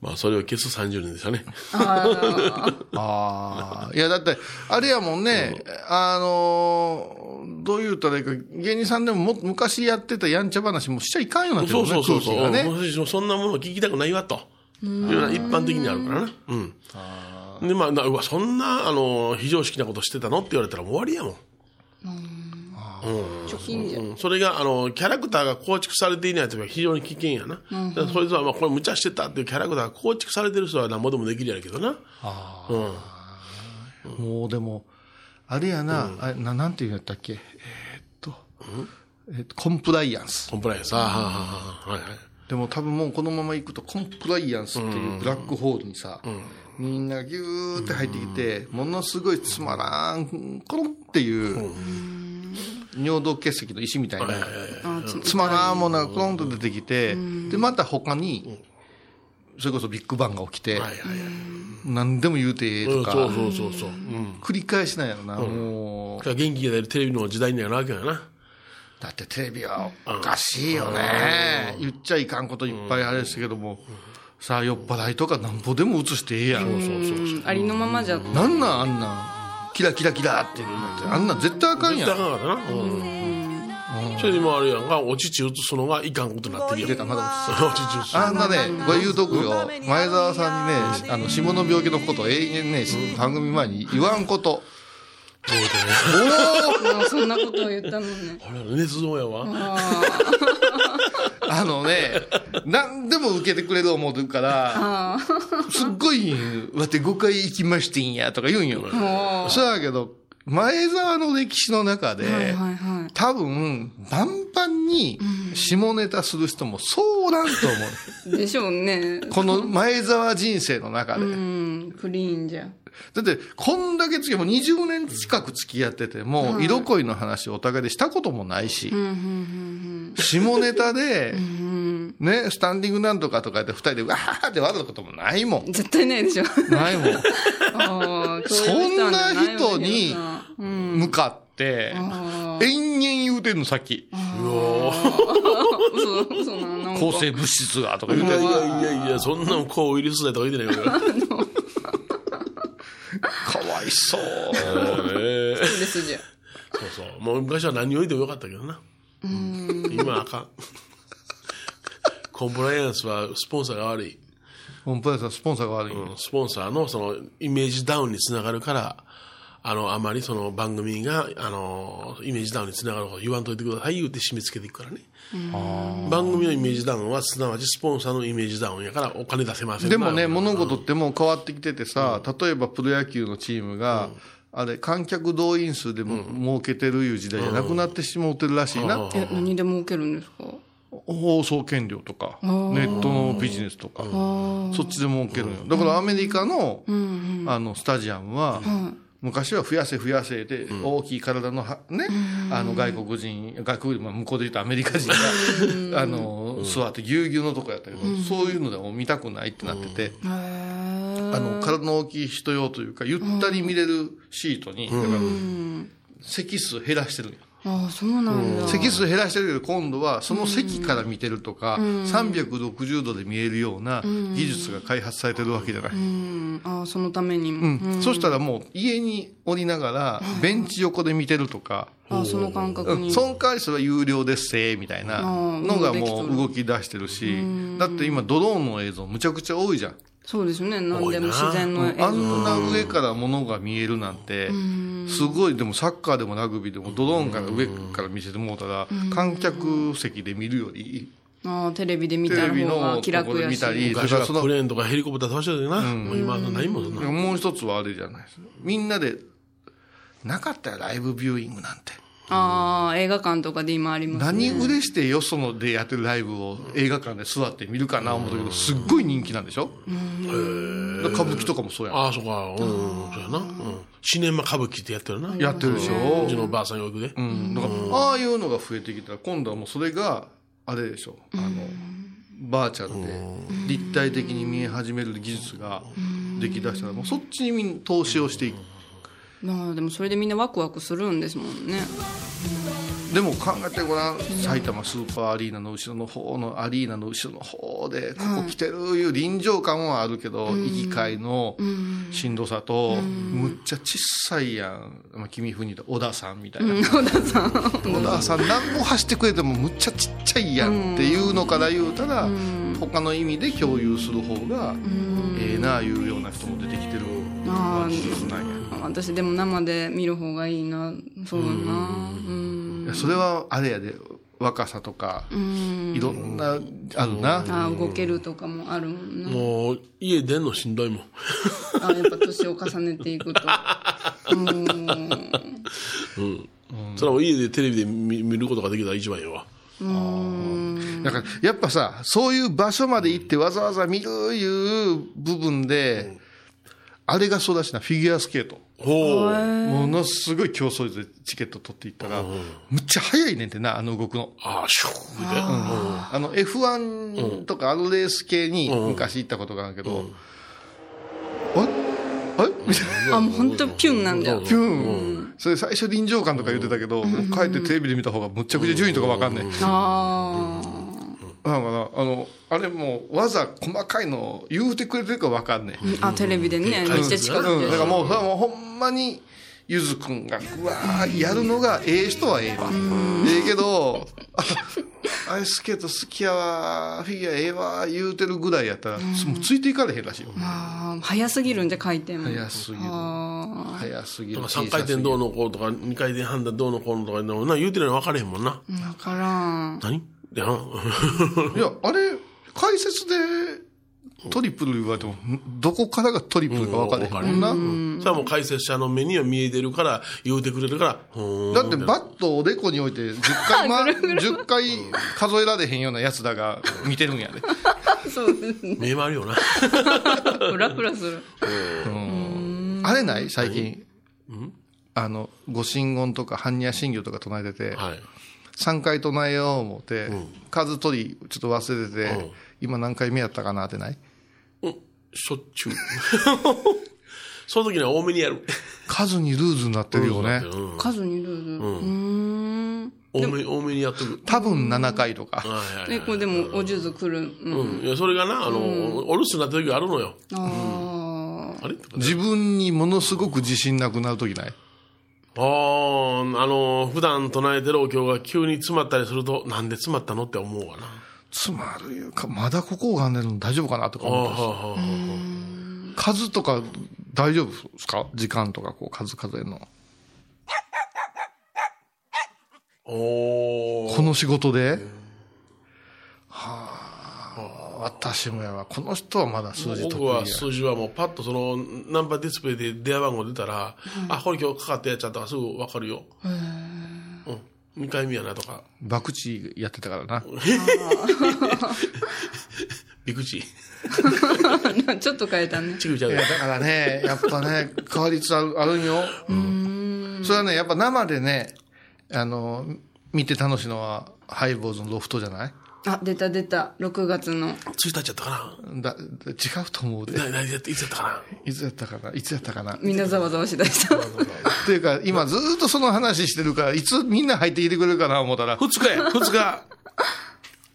まあ、それを消す30年でしたね。ああ。いや、だって、あれやもんね、あのーどう言うたらいいか、芸人さんでもも昔やってたやんちゃ話もしちゃいかんようになってるね、そうそうそう。空気がね。そんなもの聞きたくないわと。いうのは一般的にあるからな。うん。で、まあ、なうわ、そんな、あの、非常識なことしてたのって言われたらもう終わりやもん。貯金じゃん。うん、それが、あの、キャラクターが構築されていないときは非常に危険やな。だからそいつは、まあ、これ無茶してたっていうキャラクターが構築されてる人は何ぼでもできるやるけどな。うん。もうでも、あれやな、あれななんて言うんやったっけ、えーっと、えーっと、コンプライアンス。コンプライアンス。ああ、はいはい。でも多分もうこのまま行くとコンプライアンスっていうブラックホールにさ、みんながギューって入ってきて、ものすごいつまらん、コロンっていう、尿道結石の石みたいな、あつつまらんものがコロンと出てきて、で、また他に、それこそビッグバンが起きて。何でも言うてええとか、そうそうそうそう。うん。繰り返しなんやろな、もう。元気が出るテレビの時代にはなるわけやな。だってテレビはおかしいよね。言っちゃいかんこといっぱいあれですけども、さあ酔っ払いとかなんぼでも映してええやん。うんありのままじゃ。なんなんあんなん。キラキラキラっていうのって、あんなん絶対あかんやん。絶対あかんな。うん。それあるやんか、お乳移すのがいかんことになってるやん。出たまだお乳移す。あんなね、これ言うとくよ。前澤さんにね、あの、下の病気のことを永遠ね、番組前に言わんこと。もうそんなことを言ったのね。あれ、捏造やわ。あのね、何でも受けてくれる思うてるから、すっごい、わて5回行きましてんや、とか言うんよ。そうやけど、前澤の歴史の中で、はいはいはい。多分、バンバンに下ネタする人もそうおらんと思う。でしょうね。この前澤人生の中で。うん、クリーンじゃ。だって、こんだけ付きもう20年近く付き合ってても、色恋の話をお互いでしたこともないし、下ネタで、ね、スタンディングなんとかとかで二人でわーって笑うこともないもん。絶対ないでしょ。ないもん。<laughs> そんな人にうん。向かって、延々言うてんの、さっき。嘘、<laughs> 嘘な、なんか。抗生物質がとか言うてる。いやいやいや、そんなもんこうウイルスだとか言ってないから。<laughs> かわいそう。<laughs> ええですじゃ。そうそう。もう昔は何を言ってもよかったけどな。今はあかん。コンプライアンスはスポンサーが悪い。コンプライアンスはスポンサーが悪い。うんスポンサーのそのイメージダウンにつながるから、あの、あまりその番組が、あの、イメージダウンにつながること言わんといてください言うて締め付けていくからね。番組のイメージダウンは、すなわちスポンサーのイメージダウンやからお金出せません。でもね、な物事ってもう変わってきててさ、例えばプロ野球のチームが、あれ、観客動員数でも儲けてるいう時代じゃなくなってしもうてるらしいな。え、何で儲けるんですか？放送権料とか、ネットのビジネスとか、そっちで儲ける。だからアメリカの、あの、スタジアムは、昔は増やせ増やせで、大きい体のは、ね、あの、外国人、外国人、まあ向こうで言うとアメリカ人が、あの、座ってぎゅうぎゅうのとこやったけど、そういうのでも見たくないってなってて、あの、体の大きい人用というか、ゆったり見れるシートに、だから席数減らしてるんよ。ああ、そうなんだ。席数減らしてるけど、今度はその席から見てるとか、360度で見えるような技術が開発されてるわけじゃない。うん。ああ、そのためにも。うんそしたらもう家におりながら、ベンチ横で見てるとか、ああ、その感覚に。うんその代わりそれは有料ですせみたいなのがもう動き出してるし、だって今ドローンの映像むちゃくちゃ多いじゃん。そうですね。何でも自然の映あ像。んな上から物が見えるなんて、すごい、でもサッカーでもラグビーでもドローンから上から見せてもうたら、観客席で見るより、ああ、テレビで見テた方レビのが気楽やし。見たり、昔はそれからそのクレーンとかヘリコプター飛ばしてたよな。もう今はないもんな。もう一つはあれじゃないですみんなで、なかったよ、ライブビューイングなんて。ああ、映画館とかで今ありますね。何売れしてよそのでやってるライブを映画館で座って見るかな思ったけど、すっごい人気なんでしょ？歌舞伎とかもそうやん。ああ、そうか。うん、そうやな。うん。シネマ歌舞伎ってやってるな。やってるでしうょちのばあさんよくで。うん。だから、ああいうのが増えてきたら、今度はもうそれが、あれでしょ？あの、バーチャルで立体的に見え始める技術ができだしたら、もうそっちにみん投資をしていく。まあでもそれでみんなワクワクするんですもんね。でも考えてごらん、埼玉スーパーアリーナの後ろの方のアリーナの後ろの方で、ここ来てるいう臨場感はあるけど、行き交いのしんどさと、むっちゃ小さいやん。まあ、君風に小田さんみたいな。小田さん。小田さん何も走ってくれてもむっちゃちっちゃいやんっていうのから言うたら、他の意味で共有する方が、ええなあいうような人も出てきてるあはずなんや。あ、私でも生で見る方がいいな。そうだな。うん。いやそれはあれやで、若さとか、いろんな、あるな。ああ、動けるとかもあるもんな。もう、家出んのしんどいもん。<laughs> あやっぱ年を重ねていくと。うん。うん。それはもう家でテレビで見見ることができたら一番よわ。だから、やっぱさ、そういう場所まで行ってわざわざ見るいう部分で、あれがそうだしな、フィギュアスケート。ほう。ものすごい競争でチケット取っていったら、むっちゃ早いねんてな、あの動くの。ああ、シュー。で。あの F1 とかあのレース系に昔行ったことがあるけど、ああれ？みたいな。あ、もう本当ピュンなんだ。よ。ピュン。それ最初臨場感とか言ってたけど、もう帰ってテレビで見た方がむっちゃくちゃ順位とかわかんねえ。あなんかな、あの、あれもう、わざ細かいの言うてくれてるかわかんねえ。あ。あ、テレビでね、めっちゃ近くうん、だで。からもう、それはもうほんまに、ゆずくんが、うわー、やるのがええ人はええわ。ええけど、あアイススケート好きやわ、フィギュアええわ、言うてるぐらいやったら、もうついていかれへんらしいよ。ああ、早すぎるんで回転も。早すぎる。あ早すぎる。とか3回転どうのこうとか、2回転半だどうのこうのとか、な言うてるの分かれへんもんな。あ、わからん。何？<laughs> いや、あれ、解説で、トリプル言われても、んどこからがトリプルか分かれへんもんな。それはもう解説者の目には見えてるから、言うてくれるから、だってバットをおでこに置いて10回、<laughs> ま、10回数えられへんようなやつだが見てるんやで。<laughs> そうですね。目回るよな。フラフラする。あれない？最近。あの、ご神言とか般若心経とか唱えてて、はい。3回唱えよう思って、数取りちょっと忘れてて、今何回目やったかなってない？うん、しょっちゅう。<laughs> その時には多めにやる。数にルーズになってるよね。うん数にルール。うーん。多め、多めにやっとく。多分7回とか。はいはいこれでも、お数珠来る。うん。うん。いや、それがな、あの、お留守になった時があるのよ。ああ。あれ自分にものすごく自信なくなるときない？ああ、あの、普段唱えてるお経が急に詰まったりすると、なんで詰まったのって思うわな。つまるいうか、まだここがねるの大丈夫かなとか思ったしはあ、はあ。数とか大丈夫ですか？時間とかこう数数えるの。おーこの仕事で、はあ、私もやわ。この人はまだ数字得僕は。数字はもうパッとそのナンバーディスプレイで電話番号出たら、あ、これ今日かかったやつやったらすぐわかるよ。うん。2回目やなとか。博打やってたからな。びくち。<laughs> <laughs> ちょっと変えたね。ちぐちゃうだからね、やっぱね、変わりつつあるあるんよ。それはね、やっぱ生でね、あの、見て楽しいのは、ハイボーズのロフトじゃない？あ、出た出た。6月の。1日やったかだ、違うと思うで。な。な、な、いつやったかな？いつやったかな？いつやったかな？っみんなざわざわしだした。ていうか、今ずーっとその話してるから、いつみんな入ってきてくれるかな？思ったら、2日や、2日。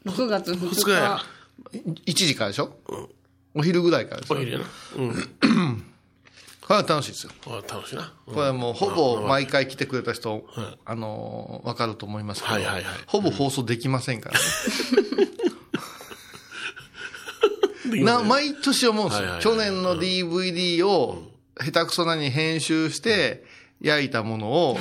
6月2 2日や日。1時からでしょ？お昼ぐらいからですよ。お昼やな。うん。<clears throat> これは楽しいですよ。あ楽しいな。うんこれはもうほぼ毎回来てくれた人、あのーわかると思いますけど、はいはいはいほぼ放送できませんからね。<laughs> な毎年思うんですよ。はいはいはい去年の DVD を下手くそなに編集して焼いたものを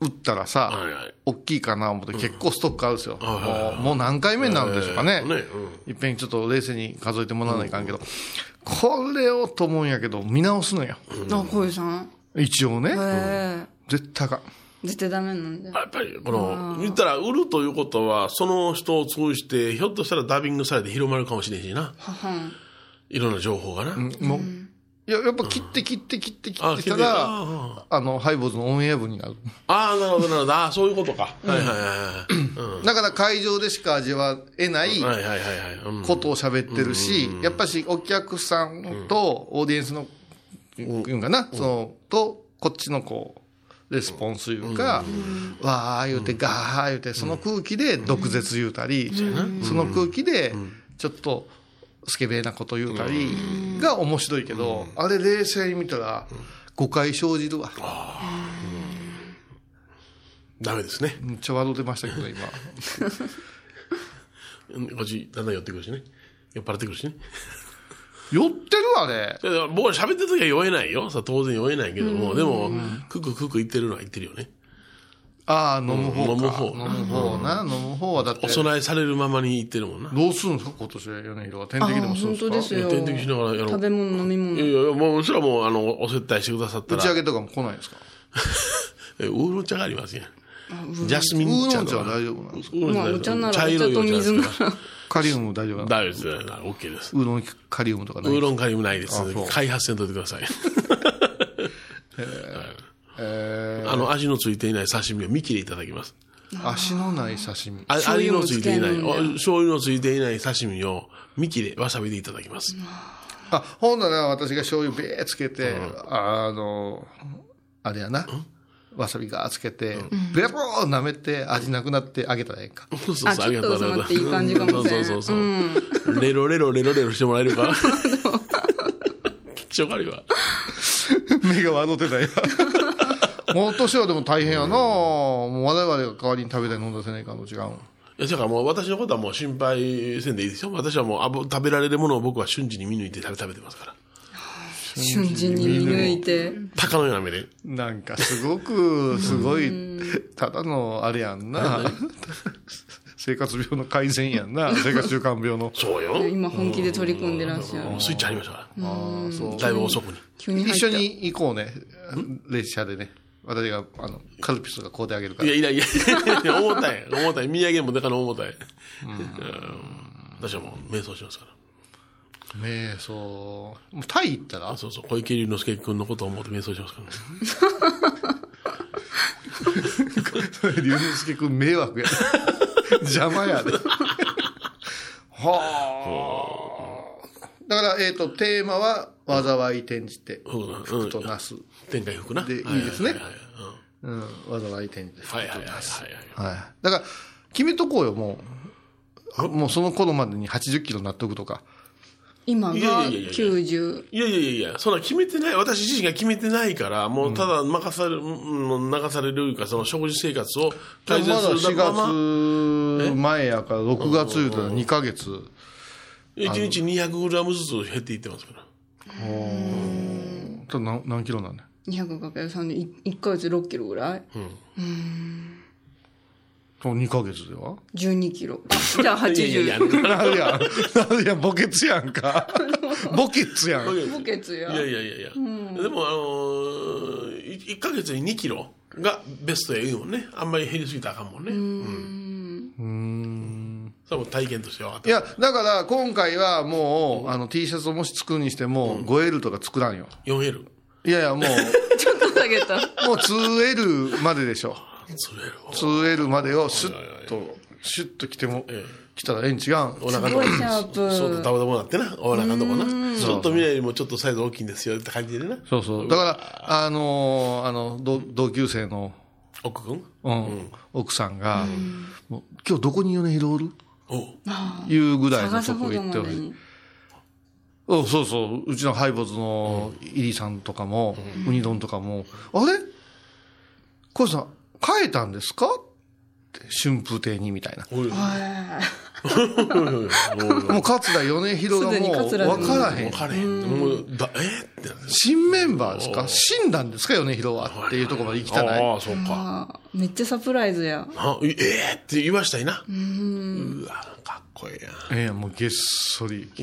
売ったらさ、はいはい。大きいかな思って結構ストックあるんですよ。はいはいはいもうもう何回目になるんでしょうかね。いっぺんちょっと冷静に数えてもらわないかんけど、これをと思うんやけど、見直すのよ。あ、こういうさん？一応ね。絶対あかん。絶対ダメなんだ。やっぱり、この、言ったら、売るということは、その人を通じて、ひょっとしたらダビングされて広まるかもしれんしな。ははん。いろんな情報がな。もう、いや、やっぱ切って切って切って切あ、ってきたら、あの、ハイボーズのオンエア分になる。あー、なるほど、なるほど。ああ、そういうことか。はいはいはいだから会場でしか味わえないことを喋ってるし、やっぱしお客さんとオーディエンスの、いうんかな、その、と、こっちのこう、レスポンスいうか、わー言うて、ガー言うて、その空気で毒舌言うたり、その空気で、ちょっと、スケベなこと言うたりが面白いけど、あれ冷静に見たら、誤解生じるわ。ダメですね。めっちゃ笑ってましたけど、今。<laughs> うんこっち、だんだん寄ってくるしね。酔っ払ってくるしね。酔ってるあれ。だから僕は喋ってる時は酔えないよ。さ当然酔えないけども、でも、クククク言ってるのは言ってるよね。ああ、飲む方か。飲む方飲む方な。飲む方はだってお、供えされるままに言ってるもんな。どうするんですか今年は米広は。点あ、滴でもするん本ですか当ですよ。点滴しながらやろう食べ物、飲みい物。やいや、もう、それはもう、あの、お接待してくださったら、打ち上げとかも来ないんですか？<laughs> えウーロン茶がありますやん。ジャスミウン茶とかーロン茶は大丈夫なんですかウーロンまあ、お茶なら、茶色いお茶らら。カリウム大丈夫なんですか大丈夫です。オッケーです。ウーロンカリウムとかないウーロンカリウムないです。開発せんといてください。え <laughs> あの、味のついていない刺身を見切りいただきます。ー、足のない刺身。あ味のついていない、醤油のついていない刺身を見切れ、わさびでいただきます。あ、ほんなら私が醤油べーつけて、あの、あれやな。わさびがーつけて、ベロー舐めて味なくなってあげたらええんか。そうそうあそう、ありがとうちょっとございます。いい感じかもしれんそうそうそう。レロレロレロレロしてもらえるか？<laughs> <laughs> ちょかるわ。<laughs> 目が笑ってたよ。<laughs> もう年はでも大変やなもう我々が代わりに食べたり飲んだせないかんの違うん。いや、だからもう私のことはもう心配せんでいいですよ。私はもうあぶ食べられるものを僕は瞬時に見抜いて食べ食べてますから。瞬時に見抜いて。鷹のような目で。なんかすごく、すごい、ただのあれやんな。<laughs> 生活病の改善やんな。生活習慣病の。そうよ。今本気で取り組んでらっしゃる。スイッチ入りましたかああ、そうら。。だいぶ遅くに。急に一緒に行こうね。列車でね。私が、あの、カルピスが買うてあげるから。いやいやいや、いや重たい。重たい。土産もでかの重たい。うん私はもう瞑想しますから。瞑想。もうタイ行ったら？そうそう。小池龍之介君のことを思って瞑想しますからね。龍之介くん迷惑や。邪魔やで。<laughs> はあ。だから、えっ、と、テーマは、災い転じて、うん福となす。天海福な。でいいですねうん、災い転じて、福はいはいはいはいとなす。はい。はい。だから、決めとこうよ、もう。もうその頃までに80キロ納得とか。今いやがいやいやいや90。いやいやいやいや、そんな決めてない、私自身が決めてないから、もうただ任される、うん、流されるいうか、その食事生活をまだ改善する4まま、月前やから、6月言うたら2ヶ月。1日200グラムずつ減っていってますから。と何何キロなんだ？200×3 で1ヶ月6キロぐらい？と2ヶ月では？12キロ。じゃあ80。いやいやいやなるや？<laughs> ん。墓穴やんか。<laughs> 墓穴やん。補欠や。いやいやいやいや、でもあのー、1ヶ月に2キロがベストや言うもんね。あんまり減りすぎたらあかんもんね。うんそれはもう体験として分かったいや、だから今回はもう、あの T シャツをもし作るにしても、5L とか作らんよ。4L いやいや、もう、<laughs> ちょっと下げた。もう 2L まででしょ。それを 2L までをシュッと、シュッと着ても、着たらええん違う。ん。お腹のすごいシャープ。そうとダブダブなってな。お腹のとこな。ちょっと未来よりもちょっとサイズ大きいんですよって感じでな。そうそう。だから、あのーあの、同同級生の、奥君うん。奥さんが、もう今日どこに米広おるいうぐらいのとこ行っておる。どまでに。うんそうそう。うちのハイボーズのイリさんとかも、ウニ丼とかも、あれ？小さん、変えたんですか？って、春風亭にみたいな。おいおい <laughs> もう桂米広がもう桂分からへん分。かれへんもうだえ？新メンバーですか？死んだんですか？米広はっていうところまで行きたない。ああそうかめっちゃサプライズや。あええって言わしたいなうわかっこいいやんええもうげっそり。<laughs>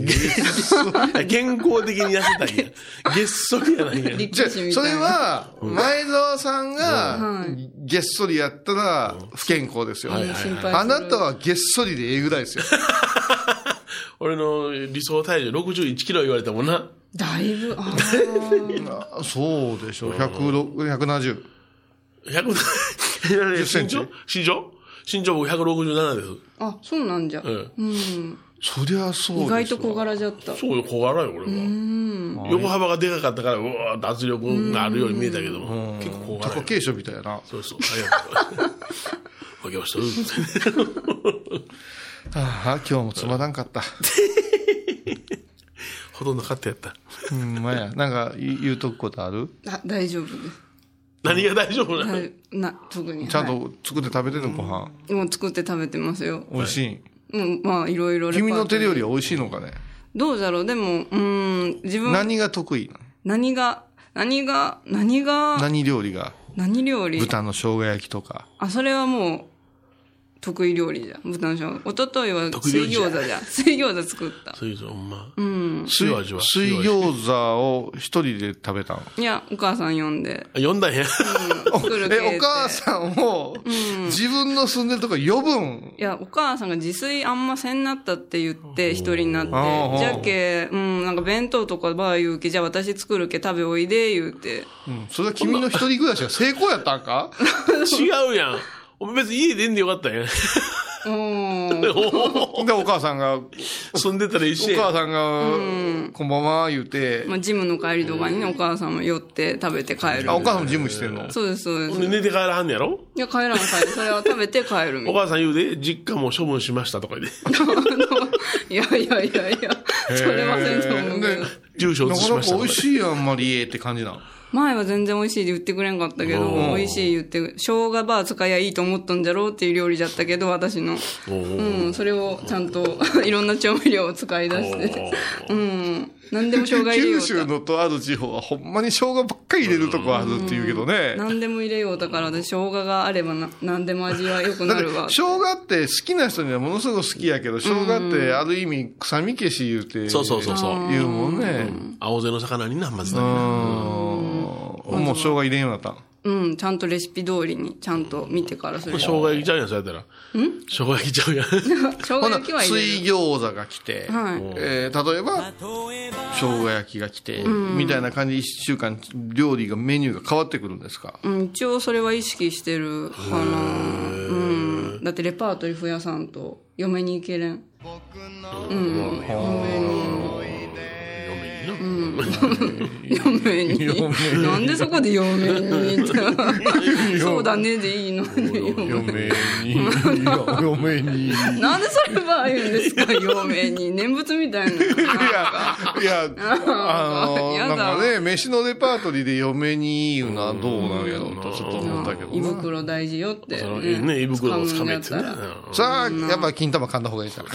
健康的に痩せたいんや。月足やないんや。じゃそれ。は、前澤さんが、げっそりやったら不健康ですよ。あなたはげっそりでええぐらいですよ。<laughs> 俺の理想体重61キロ言われたもんな。だいぶ、ああそうでしょう。106 170。100、センチ身長？身長？身長僕167です。あ。あ、そうなんじゃ。うんうん。そりゃそう意外と小柄じゃった。そうよ、小柄よ、俺は。横幅がでかかったから、うわー圧力があるように見えたけども、結構小柄よ。貴景勝みたいやな。そうそう、ありがとう。<laughs> 負けました。<laughs> ああ、今日もつまらんかった。<laughs> ほとんど勝ってやった。うん、まや。なんか言う言うとくことある？あ、大丈夫です。何が大丈夫なの？はいな、特に。ちゃんはと作って食べてるのご飯？いもう作って食べてますよ。美味しい？うん、まあ、いろいろ君の手料理は美味しいのかね？どうだろう？でも、うん、自分、何が得意なの？何が、何が、何が、何料理が？何料理？豚の生姜焼きとか。あ、それはもう、得意料理じゃん。豚の生姜。おとといは水餃子じゃん。水餃子作った。そういうぞ、ほんま。うん。水塩味は水餃子を一人で食べたの？いや、お母さん呼んで。あ呼んだんや。作る <laughs> え、お母さんを、自分の住んでるとこ呼ぶん？いや、お母さんが自炊あんませんなったって言って、一人になって。じゃけ、うん、なんか弁当とかばあ言うけ、じゃあ私作るけ食べおいで、言うて。うん。それは君の一人暮らしが成功やったんか？<laughs> 違うやん。別に家出んでよかったんや。うん。<laughs> で、お母さんが、お住んでたら一緒や母さんが、こんばんは言うて、まあ、ジムの帰りとかにね、お母さんも寄って食べて帰る。あ、お母さんもジムしてんの？そうです、そうです。寝て帰らはんねやろ？いや、帰らん帰る。それは食べて帰るみたいお母さん言うで、実家も処分しましたとか言って。<laughs> いやいやいやいや、それはせんと思うけど。住所移なかなかしましたとか言って。美味しいやん、あんまりって感じなの？前は全然美味しいで言ってくれんかったけど、うん美味しい言って、生姜バー使いやいいと思ったんじゃろうっていう料理だったけど、私の。うん、それをちゃんと <laughs> いろんな調味料を使い出して。うん。何でも生姜入れよ九うと。州のとある地方はほんまに生姜ばっかり入れるとこあるって言うけどね。何でも入れようだから、私生姜があればな何でも味は良くなるわ。生姜って好きな人にはものすごく好きやけど、生姜ってある意味臭み消し言うて。そうそうそうそう言うもんね。青背の魚にな、まずうん。だ。もう生姜入れんようになったんうん、ちゃんとレシピ通りに、ちゃんと見てからする。生姜焼きちゃうやん、そうやったら？生姜焼きちゃうやん。<laughs> 生姜焼きは入れ水る。餃子が来て、はい。えー例えば、生姜焼きが来て、みたいな感じで一週間料理が、メニューが変わってくるんですか？うん、一応それは意識してるかな。うん。だってレパートリー増やさんと嫁に行けれん。うん。嫁に。<laughs> 嫁に。なんでそこで嫁にって。<laughs> そうだねでいいのに。嫁に、<laughs> 嫁に。いなんでそれば言うんですか、嫁に。念仏みたいな。や、いや、あの、やだなんかね、飯のレパートリーで嫁に言うのはどうなんやろうとちょっと思ったけど胃な。袋大事よって。そのね、胃袋をつかめたら。さあ、やっぱ金玉噛んだ方がいいじゃん。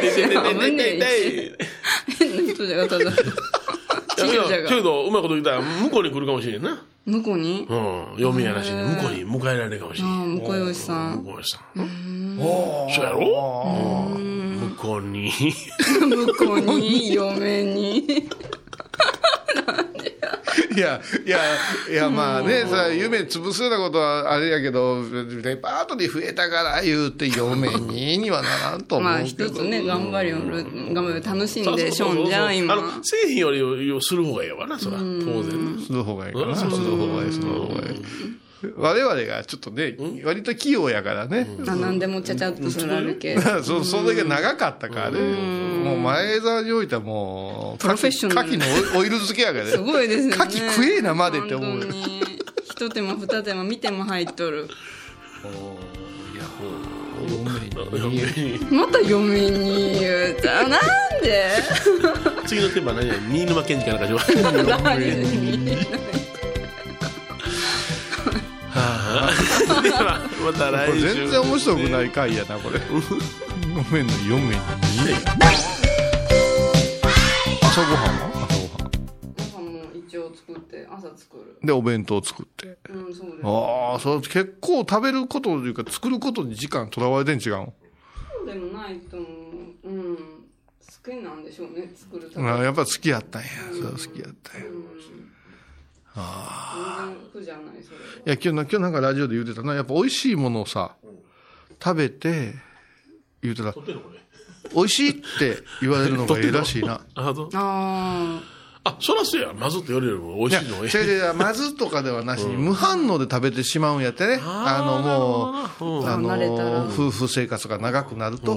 痛い痛い痛い痛い痛い変な人じゃがただ。いいや、チキルじゃがけど、うまいこと言ったら、向こうに来るかもしれんな。向こうにうん。嫁やらしい、向こうに迎えられるかもしれん。ああ、向こうよしさん。向こうにさん。そうやろ向こうに。向こうに、嫁に。いや、いや、いや、まあね、さ、夢潰すようなことはあれやけど、レパートリー増えたから言うて、嫁ににはならんと思うまあ。一つね、頑張りよる、頑張り楽しんでしょんじゃん、あ今。の、製品よりする方がいいわな、そら。当然な。する方がいいかな。うんする方がいい、する方がいい。我々がちょっとね、割と器用やからね。あ何でもちゃちゃっとすられるけ。そ、それだけ長かったからね。もう前澤においてはもう、プロフェッショナル牡蠣のオイル漬けやからね。すごいですね。牡蠣食えなまでって思う本当に一手間二手間見ても入っとる。また嫁に言うた。なんで？<laughs> 次のテーマは何？や新沼健治かなんか <laughs> <laughs> ではまた来週。全然面白くない回やな、これ。ごめんね、4面に。朝ごはんは朝ごはん。朝も一応作って、朝作る。で、お弁当作って。うん、そうです。ああ、それ結構食べることというか、作ることに時間とらわれてん違うの？そうでもないと思う。うん。好きなんでしょうね、作るためやっぱ好きやったんや。それは好きやったんや。い全然苦じゃない、それは。や、今日な、今日なんかラジオで言うてたな。やっぱ美味しいものをさ、食べて、言うてた、美味しいって言われるのがええらしいな。あそう？ああ、そらそうや。まずって言われるよりも美味しいのがいい。違う違う、まずとかではなしに、無反応で食べてしまうんやってね。あの、もう、あの、夫婦生活が長くなると、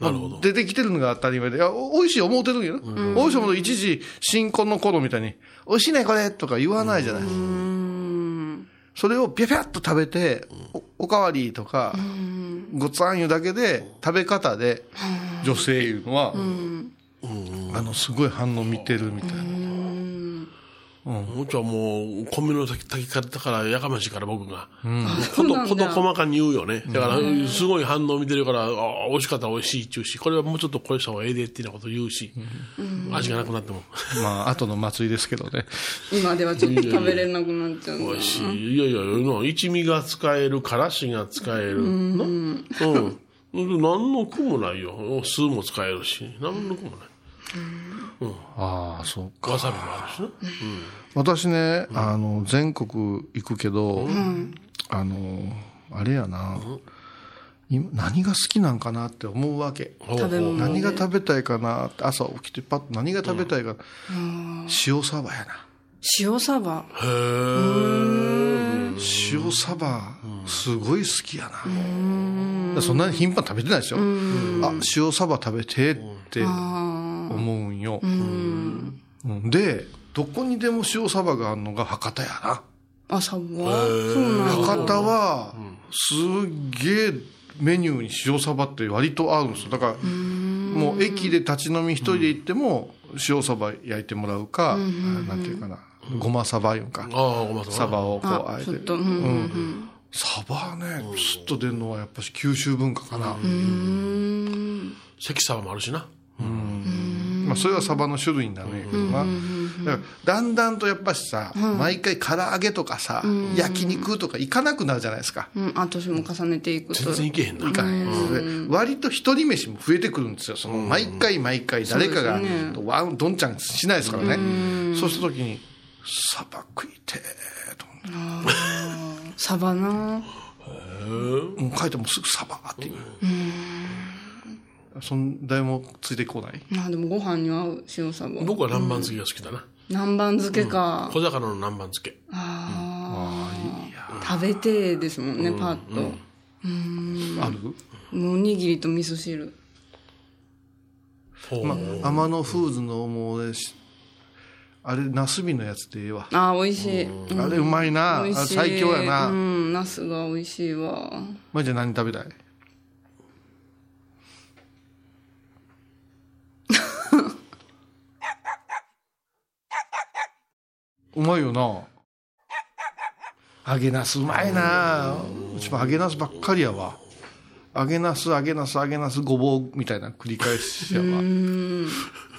なるほど。出てきてるのが当たり前で、いや、お美味しい思うてるんやな。美味しいもの一時、新婚の頃みたいに、美味しいねこれとか言わないじゃない。それをピャピャッと食べて、おおかわりとか、ごつあんいうだけで、食べ方で、女性いうのは、あの、すごい反応見てるみたいな。うちはもう、米の炊き炊き方からやかましいから僕が。そうなんだこと、こと細かに言うよね。だから、すごい反応見てるから、あ美味しかったら美味しいって言うし、これはもうちょっとこれした方がええでってなこと言うし、味がなくなっても。まあ、後の祭りですけどね。あ、<laughs> 今ではちょっと食べれなくなっちゃうな美味しい。いやいや、の一味が使える、からしが使える。なうん。何の苦もないよ。酢も使えるし、何の苦もない。ああ、そうか。わさびもあるしな。私ね、あの、全国行くけど、あの、あれやな、今何が好きなんかなって思うわけ。食べ物何が食べたいかなって朝起きてパッと何が食べたいか、塩サバやな。塩サバ。へえ。塩サバ、すごい好きやな。そんなに頻繁に食べてないですよ。あ、塩サバ食べてって思うんよ。うんで、どこにでも塩サバがあるのが博多やな。あ、サバ？博多は、すっげえメニューに塩サバって割と合うんですよ。だから、もう駅で立ち飲み一人で行っても、塩サバ焼いてもらうか、なんていうかな、ごまサバいうんか。ああ、ごま。サバをこう、あえて。うん。サバね、スッと出るのはやっぱし九州文化かな。関サバもあるしな。まあ、それはサバの種類になるんやけどな。だからだんだんとやっぱしさ、毎回唐揚げとかさ、焼肉とか行かなくなるじゃないですか。うん、あ、年も重ねていくと全。然いけへんな。いかないですで割と一人飯も増えてくるんですよ。その毎回毎回誰かがワン、どんちゃんしないですからね。そうした時に、サバ食いてーと思って。サバなもう書いてもすぐサバっていう。そん誰もついてこない？まあでもご飯に合う塩サバ。僕は南蛮漬けが好きだな。南蛮漬けか。小魚の南蛮漬け。ああ。食べてですもんね、パッと。ある？もうおにぎりと味噌汁。ほうまあ、天野フーズのもうしあれ、ナスビのやつでええわ。ああ、美味しい。うんあれうまいな。あ美味しい。最強やな。うん、ナスが美味しいわ。まあ、じゃあ何食べたい？うまいよな。揚げナスうまいな。うちも揚げナスばっかりやわ。揚げなす、揚げなす、揚げなす、ごぼうみたいな繰り返しやわ。うん。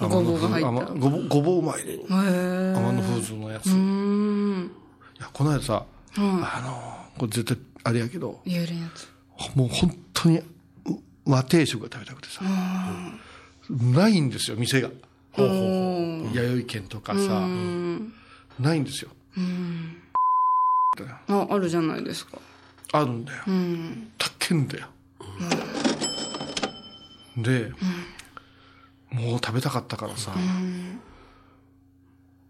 ごぼうが入った。甘ごぼうごぼううまいね。へー天野フーズのやつ。ういん。や、この間さ、あの、これ絶対あれやけど、言えるやつ。もう本当にう和定食が食べたくてさ、ないんですよ、店が。ほうほう。弥生県とかさ、ないんですよ。あ、あるじゃないですか。あるんだよ。うん。高いんだよ。で、もう食べたかったからさ、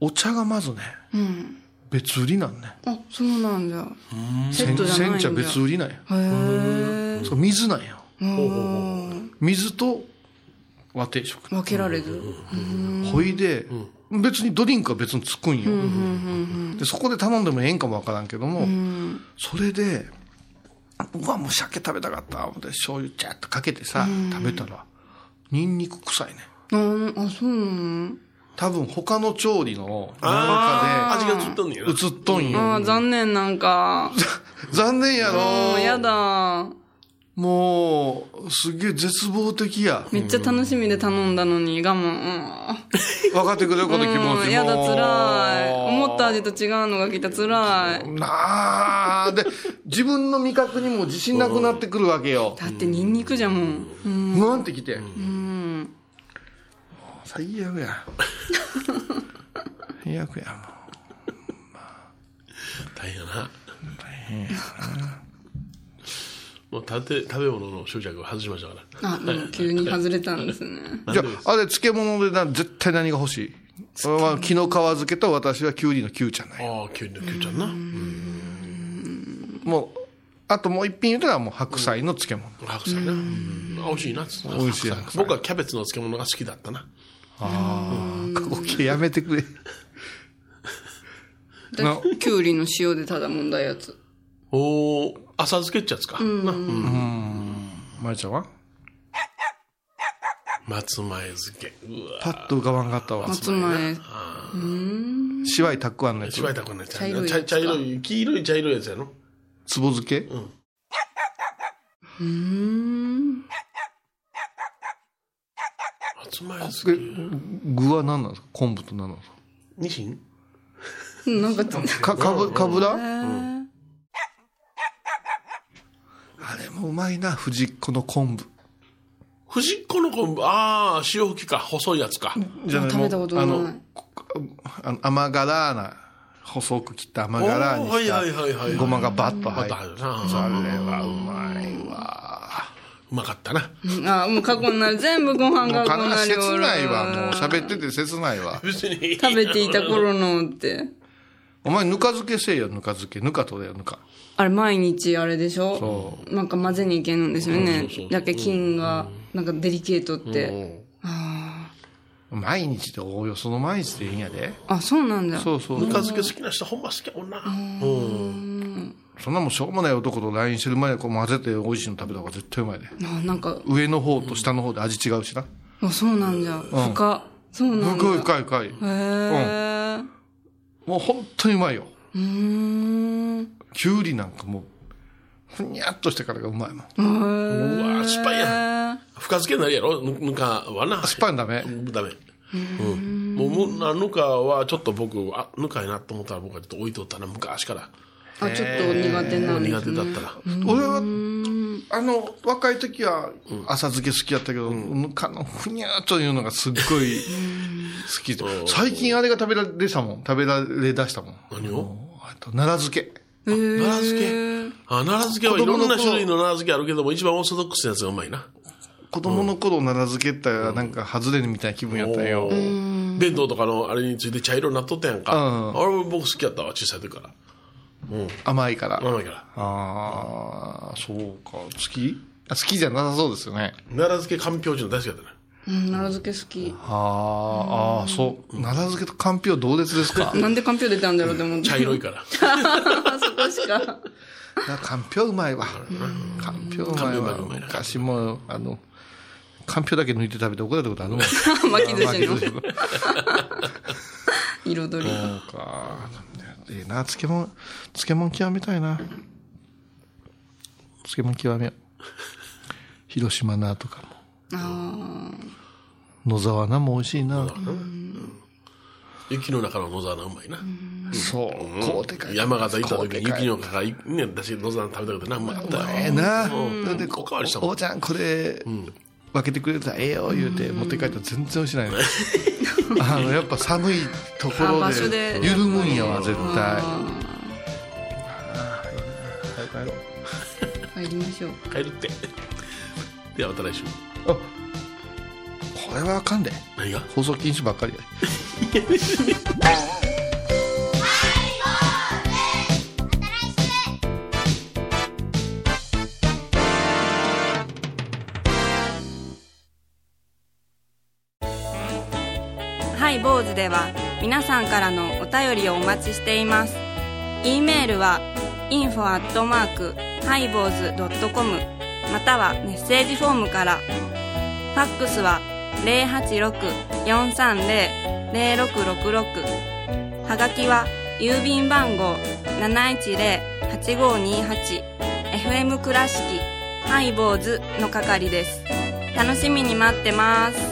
お茶がまずね、うん。別売りなんね。あ、そうなんだ。セットじゃないんだ。煎茶別売りなんや。へえ。そう水なんや。うん水と和定食。分けられず。ほいで、別にドリンクは別につくんよ。で、そこで頼んでもええんかもわからんけども、それで、うわ、もう鮭食べたかった。思って醤油チャッとかけてさ、食べたら、ニンニク臭いね。あ、あ、そうなの？多分他の調理の中味が映っとんねやな。で映っとんよ。残念なんか。<laughs> 残念やもろうやだ。もう、すげえ絶望的や。めっちゃ楽しみで頼んだのに我慢。分かってくれること気持ちも。うんやだ、辛い。思った味と違うのが来た、辛い。なあ、で、自分の味覚にも自信なくなってくるわけよ。だってニンニクじゃもん。うん。不安ってきて。うん。最悪や。最悪や、大変やな。もう食べ食べ物の執着を外しましたから。あ、でも急に外れたんですね。じゃあ、あれ、漬物でな、絶対何が欲しい？まあ木の皮漬けと私はキュウリのキュウちゃんない。ああ、キュウリのキュウちゃんな。もう、あともう一品言うたらもう白菜の漬物。白菜な。うん美味しいな。美味しい僕はキャベツの漬物が好きだったな。ああ、ここやめてくれ。できゅうりの塩でただ問題やつ。おー、浅漬けっちゃつか。な。まゆちゃんは？松前漬け。うわパッと浮かばんかったわ。松前。しわいたくあんのやつ。し。ばいたくなっちゃ茶色いやつか。茶茶色い、黄色い茶色いやつやろ。つぼ漬け？うん。松前漬け。具は何なんですか？昆布と何なんですニシンなんか、かかかぶ、かぶら？えあれもうまいな、藤子の昆布。藤子の昆布、ああ、潮吹きか、細いやつか。じゃない食べたことないあの、こあの甘辛な、細く切った甘辛におーはいはいはいごまがバッと入って。バッと入るなそれはうまいわ。うまかったな。あ、もう過去になる。全部ご飯もうがこんな悲量。切ないわ、もう喋ってて切ないわ。<laughs> 別に。食べていた頃のって。お前ぬか漬けせえよ、ぬか漬け。ぬかとれよ、ぬか。あれ、毎日あれでしょ？そなんか混ぜにいけんのですよねそうそうそう。だけ菌が、なんかデリケートって。うんあ毎日でおおよその毎日でいいんやで。あ。あ、そうなんだ。そうそう。ぬか漬け好きな人ほんま好きやもんな。うん。そんなもんしょうもない男と LINE してる前にこう混ぜて美味しいの食べた方が絶対うまいで。あ、なんか、上の方と下の方で味違うしな。あ、そうなんじゃ。深。そうなんだ。深い深い深い。へえ。もう本当にうまいよ。うーん。きゅうりなんかもう、ふにゃっとしてからがうまいもん。ううわ失敗や深漬けになるやろ？ぬぬかはな。スパイダメ。ダメ。うん。もう、むぬかはちょっと僕、あ、ぬかいなと思ったら僕はちょっと置いとったな、昔から。あ、ちょっと苦手なんですね。苦手だったら。俺は、あの、若い時は浅漬け好きやったけど、ぬかのふにゃっというのがすっごい <laughs> 好きで。最近あれが食べられたもん。食べられだしたもん。何を？あと奈良漬け。奈良漬け？あ、奈良漬けはいろんな種類の奈良漬けあるけども、一番オーソドックスなやつがうまいな。子供の頃奈良漬けってなんか外れみたいな気分やったんよ。弁当とかのあれについて茶色になっとったやんか。うんあれも僕好きやったわ、小さい時から。甘いから。甘いから。ああ、そうか。好き？あ好きじゃなさそうですよね。奈良漬けかんぴょうちの大好きだったね。うん、奈良漬け好き。あーあー、そう。奈良漬けとかんぴょう同列ですか？<laughs> なんでかんぴょう出たんだろうって思って。茶色いから。<laughs> そこしか。なかんぴょううまいわ。かんぴょううまいわ。昔も、あの、かんぴょうだけ抜いて食べて怒られたことあるもん。<laughs> 巻き寿司の彩り。そうか。ええな、漬物、漬物極めたいな。漬物極めよう。広島菜とかも。あ野沢菜も美味しいな。雪の中の野沢菜うまいな。そう。こうでかい。山形行った時に雪の。の中から、ね、私野沢菜食べたことな、うまかったよ。ええな。うんで、おかわりしたもんおばちゃん、これ、分けてくれたらええよ、言うて、持って帰ったら全然美味しないの。<laughs> あの、やっぱ寒いとこあろでで、緩むんやわ、絶対。早く帰ろう帰りましょう。帰るって。ではまた来週。これはあかんで何が？放送禁止ばっかりや <laughs> ズでは皆さんからのお便りをお待ちしています。e メールは info アットマークハイボーズドットコムまたはメッセージフォームから。ファックスは086-430-0666はがきは郵便番号 710-8528FM 倉敷ハイボーズの係です。楽しみに待ってます。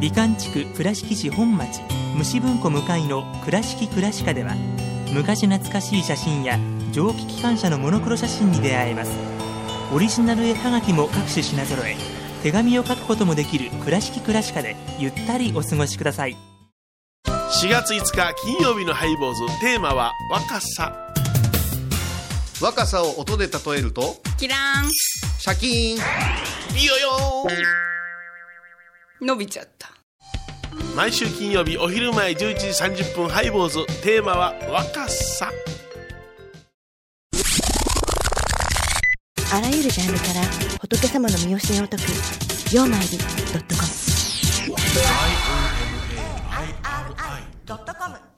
美観地区倉敷市本町虫文庫向かいの「倉敷倉歯科」では昔懐かしい写真や蒸気機関車のモノクロ写真に出会えます。オリジナル絵はがきも各種品揃え手紙を書くこともできる「倉敷倉歯科」でゆったりお過ごしください。4月5日金曜日のハイボーズテーマは若さ。若さを音で例えるとキラーン。シャキーン。いいよよ伸びちゃった。毎週金曜日お昼前11時30分ハイボーズ。テーマは若さ。あらゆるジャンルから仏様の身教えを解く「曜マイルドットコム」ドットコム